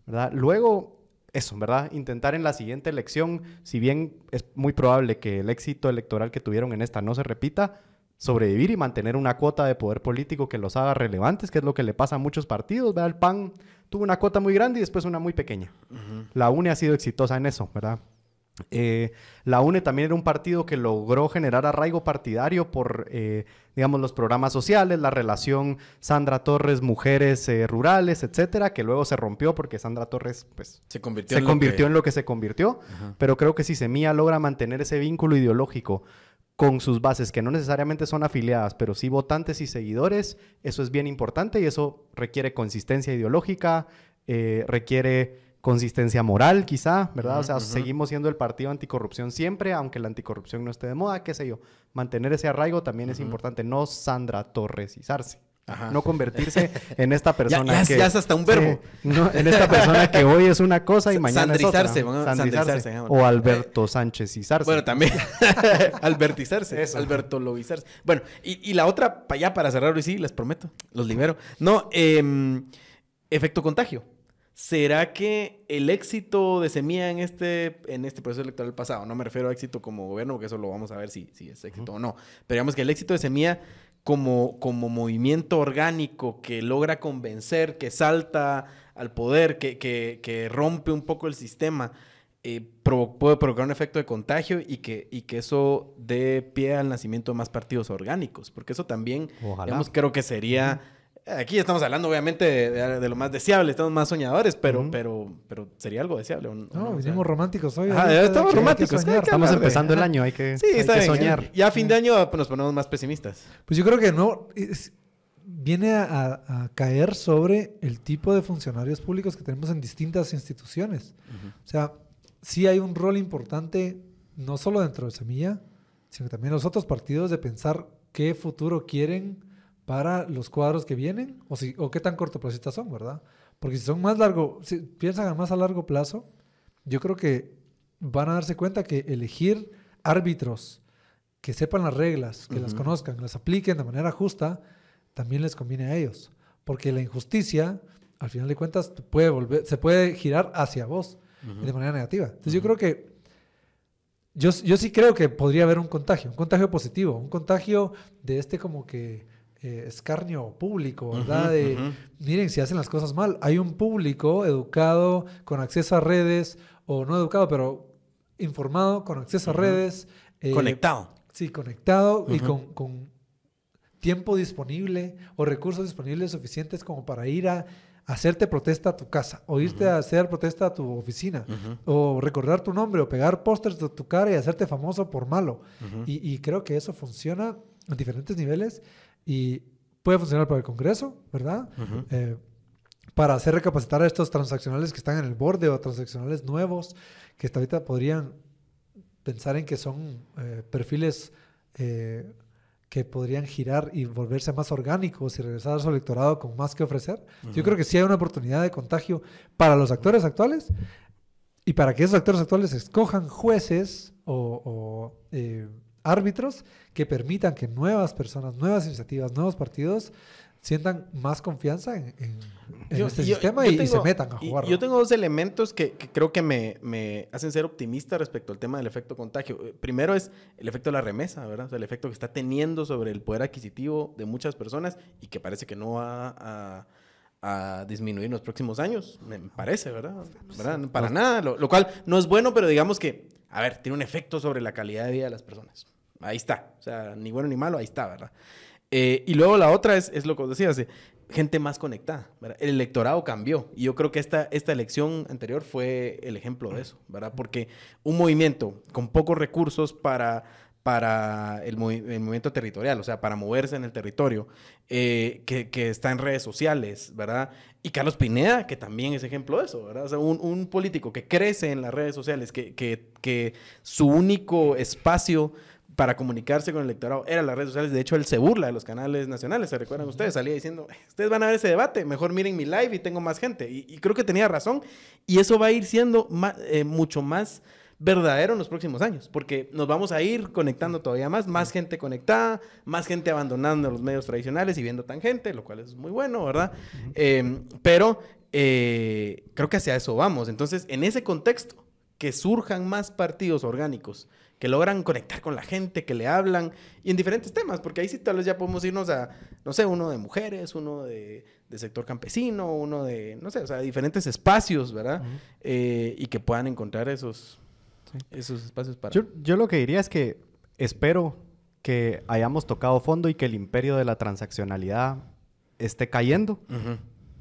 ¿verdad? Luego, eso, ¿verdad? Intentar en la siguiente elección, si bien es muy probable que el éxito electoral que tuvieron en esta no se repita, sobrevivir y mantener una cuota de poder político que los haga relevantes, que es lo que le pasa a muchos partidos, ¿verdad? El PAN tuvo una cuota muy grande y después una muy pequeña. La UNE ha sido exitosa en eso, ¿verdad? Eh, la UNE también era un partido que logró generar arraigo partidario por, eh, digamos, los programas sociales, la relación Sandra Torres, mujeres eh, rurales, etcétera, que luego se rompió porque Sandra Torres, pues, Se convirtió se en lo que- en lo que se convirtió. Pero creo que si Semilla logra mantener ese vínculo ideológico con sus bases, que no necesariamente son afiliadas, pero sí votantes y seguidores, eso es bien importante y eso requiere consistencia ideológica, requiere consistencia moral quizá, ¿verdad? o sea, seguimos siendo el partido anticorrupción siempre, aunque la anticorrupción no esté de moda, qué sé yo. Mantener ese arraigo también es importante, no Sandra Torres izarse. Ajá. No convertirse en esta persona ya es- que... ya es hasta un verbo. Sí, no, en esta persona que hoy es una cosa y mañana es sandrizarse, otra. van a- sandrizarse, ajá. O Alberto Sánchez izarse. Bueno, también albertizarse, Eso. Alberto Lobizarse. Bueno, y, y la otra, para allá, para cerrar hoy sí, les prometo, los libero. No, em, efecto contagio. ¿Será que el éxito de Semilla en este, en este proceso electoral pasado, no me refiero a éxito como gobierno, porque eso lo vamos a ver si, si es éxito o no, pero digamos que el éxito de Semilla como, como movimiento orgánico que logra convencer, que salta al poder, que, que- que rompe un poco el sistema, eh, provo- puede provocar un efecto de contagio y que, y que eso dé pie al nacimiento de más partidos orgánicos, porque eso también, Ojalá. digamos, creo que sería... Aquí estamos hablando, obviamente, de, lo más deseable, estamos más soñadores, pero, pero, pero sería algo deseable. ¿o no? No, vinimos románticos hoy. Ajá, estamos que- que románticos, que Estamos empezando el año, hay que, Sí, hay está que bien. soñar. Ya a fin de año pues, nos ponemos más pesimistas. Pues yo creo que no. es- viene a, a- a caer sobre el tipo de funcionarios públicos que tenemos en distintas instituciones. O sea, sí hay un rol importante, no solo dentro de Semilla, sino también los otros partidos de pensar qué futuro quieren para los cuadros que vienen o, si, o qué tan cortoplacistas son, ¿verdad? Porque si son más largo, si piensan más a largo plazo, yo creo que van a darse cuenta que elegir árbitros que sepan las reglas, que las Ujú. conozcan, las apliquen de manera justa, también les conviene a ellos. Porque la injusticia, al final de cuentas, puede volver, se puede girar hacia vos de manera negativa. Entonces yo creo que yo, yo sí creo que podría haber un contagio, un contagio positivo, un contagio de este como que eh, escarnio público, ¿verdad? De, miren, si hacen las cosas mal, hay un público educado, con acceso a redes, o no educado, pero informado, con acceso a redes. eh, Conectado. Sí, conectado y con, con tiempo disponible o recursos disponibles suficientes como para ir a hacerte protesta a tu casa o irte a hacer protesta a tu oficina o recordar tu nombre o pegar pósters de tu cara y hacerte famoso por malo. y creo que eso funciona en diferentes niveles y puede funcionar para el Congreso, ¿verdad? Eh, para hacer recapacitar a estos transaccionales que están en el borde o transaccionales nuevos que hasta ahorita podrían pensar en que son eh, perfiles eh, que podrían girar y volverse más orgánicos y regresar a su electorado con más que ofrecer. Yo creo que sí hay una oportunidad de contagio para los actores actuales y para que esos actores actuales escojan jueces o, o, eh, árbitros que permitan que nuevas personas, nuevas iniciativas, nuevos partidos sientan más confianza en, en- en Yo- este yo- sistema yo y, y se metan a jugar. Yo tengo dos elementos que, que creo que me, me hacen ser optimista respecto al tema del efecto contagio. Eh, Primero es el efecto de la remesa, ¿verdad? O sea, el efecto que está teniendo sobre el poder adquisitivo de muchas personas y que parece que no va a, a disminuir en los próximos años, me parece, ¿verdad? ¿Verdad? Para nada, lo, lo cual no es bueno, pero digamos que, a ver, tiene un efecto sobre la calidad de vida de las personas. Ahí está, o sea, ni bueno ni malo, ahí está, ¿verdad? Eh, y luego la otra es, es lo que decías, de gente más conectada. ¿verdad? El electorado cambió. Y yo creo que esta, esta elección anterior fue el ejemplo de eso, ¿verdad? Porque un movimiento con pocos recursos para, para el, el movimiento territorial, o sea, para moverse en el territorio, eh, que, que está en redes sociales, ¿verdad? Y Carlos Pineda, que también es ejemplo de eso, ¿verdad? O sea, un, un político que crece en las redes sociales, que, que, que su único espacio para comunicarse con el electorado era las redes sociales. De hecho, él se burla de los canales nacionales, ¿se recuerdan ustedes? Salía diciendo, ustedes van a ver ese debate, mejor miren mi live y tengo más gente. Y, creo que tenía razón. Y eso va a ir siendo eh, mucho más verdadero en los próximos años, porque nos vamos a ir conectando todavía más, más gente conectada, más gente abandonando los medios tradicionales y viendo tangente, lo cual es muy bueno, ¿verdad? Em, pero eh, creo que hacia eso vamos. Entonces, en ese contexto, que surjan más partidos orgánicos que logran conectar con la gente, que le hablan, y en diferentes temas, porque ahí sí tal vez ya podemos irnos a, no sé, uno de mujeres, uno de, sector campesino, uno de, no sé, o sea, diferentes espacios, ¿verdad? Eh, y que puedan encontrar esos, esos espacios para... Yo, lo que diría es que espero que hayamos tocado fondo y que el imperio de la transaccionalidad esté cayendo.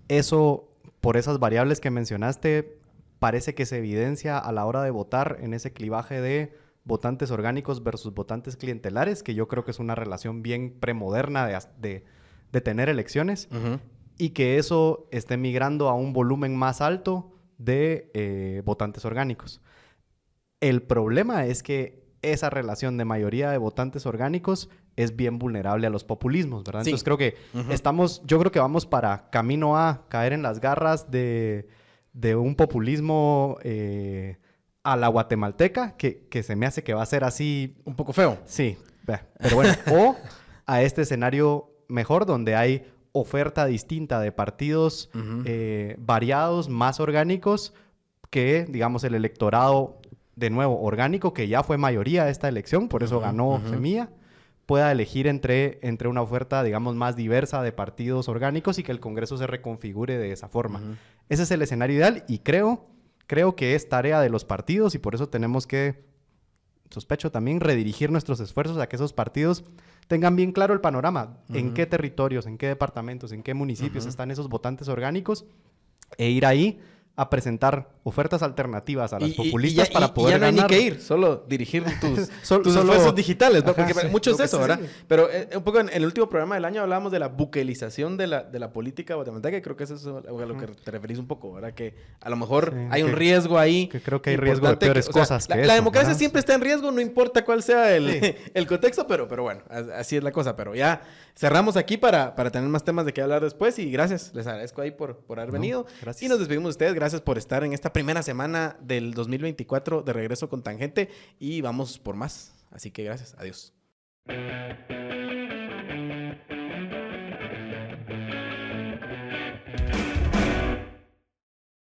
Eso, por esas variables que mencionaste, parece que se evidencia a la hora de votar en ese clivaje de votantes orgánicos versus votantes clientelares, que yo creo que es una relación bien premoderna de, de, tener elecciones, y que eso esté migrando a un volumen más alto de eh, votantes orgánicos. El problema es que esa relación de mayoría de votantes orgánicos es bien vulnerable a los populismos, ¿verdad? Entonces creo que estamos, yo creo que vamos para camino a caer en las garras de de un populismo eh, a la guatemalteca que, se me hace que va a ser así. Un poco feo. Sí, pero bueno. o a este escenario mejor donde hay oferta distinta de partidos eh, variados, más orgánicos, que, digamos, el electorado, de nuevo, orgánico, que ya fue mayoría de esta elección, por eso ganó Semilla pueda elegir entre, entre una oferta, digamos, más diversa de partidos orgánicos y que el Congreso se reconfigure de esa forma. Ese es el escenario ideal y creo, creo que es tarea de los partidos y por eso tenemos que, sospecho también, redirigir nuestros esfuerzos a que esos partidos tengan bien claro el panorama, en qué territorios, en qué departamentos, en qué municipios están esos votantes orgánicos e ir ahí a presentar ofertas alternativas a las populistas para poder y ya no hay ni que ir, solo dirigir tus, esfuerzos digitales, ¿no? Porque mucho es eso, ¿verdad? Pero eh, un poco en, el último programa del año hablábamos de la buquelización de la, de la política guatemalteca y creo que eso es a lo que te referís un poco, ¿verdad? Que a lo mejor hay un riesgo ahí. Que creo que hay riesgo de peores cosas. la, la, democracia siempre está en riesgo, no importa cuál sea el, el contexto, pero, pero bueno, así es la cosa. Pero ya cerramos aquí para, para tener más temas de qué hablar después y gracias, les agradezco ahí por, por haber venido. Gracias. Y nos despedimos de ustedes, gracias por estar en esta primera semana del 2024 de regreso con Tangente y vamos por más. Así que gracias, adiós.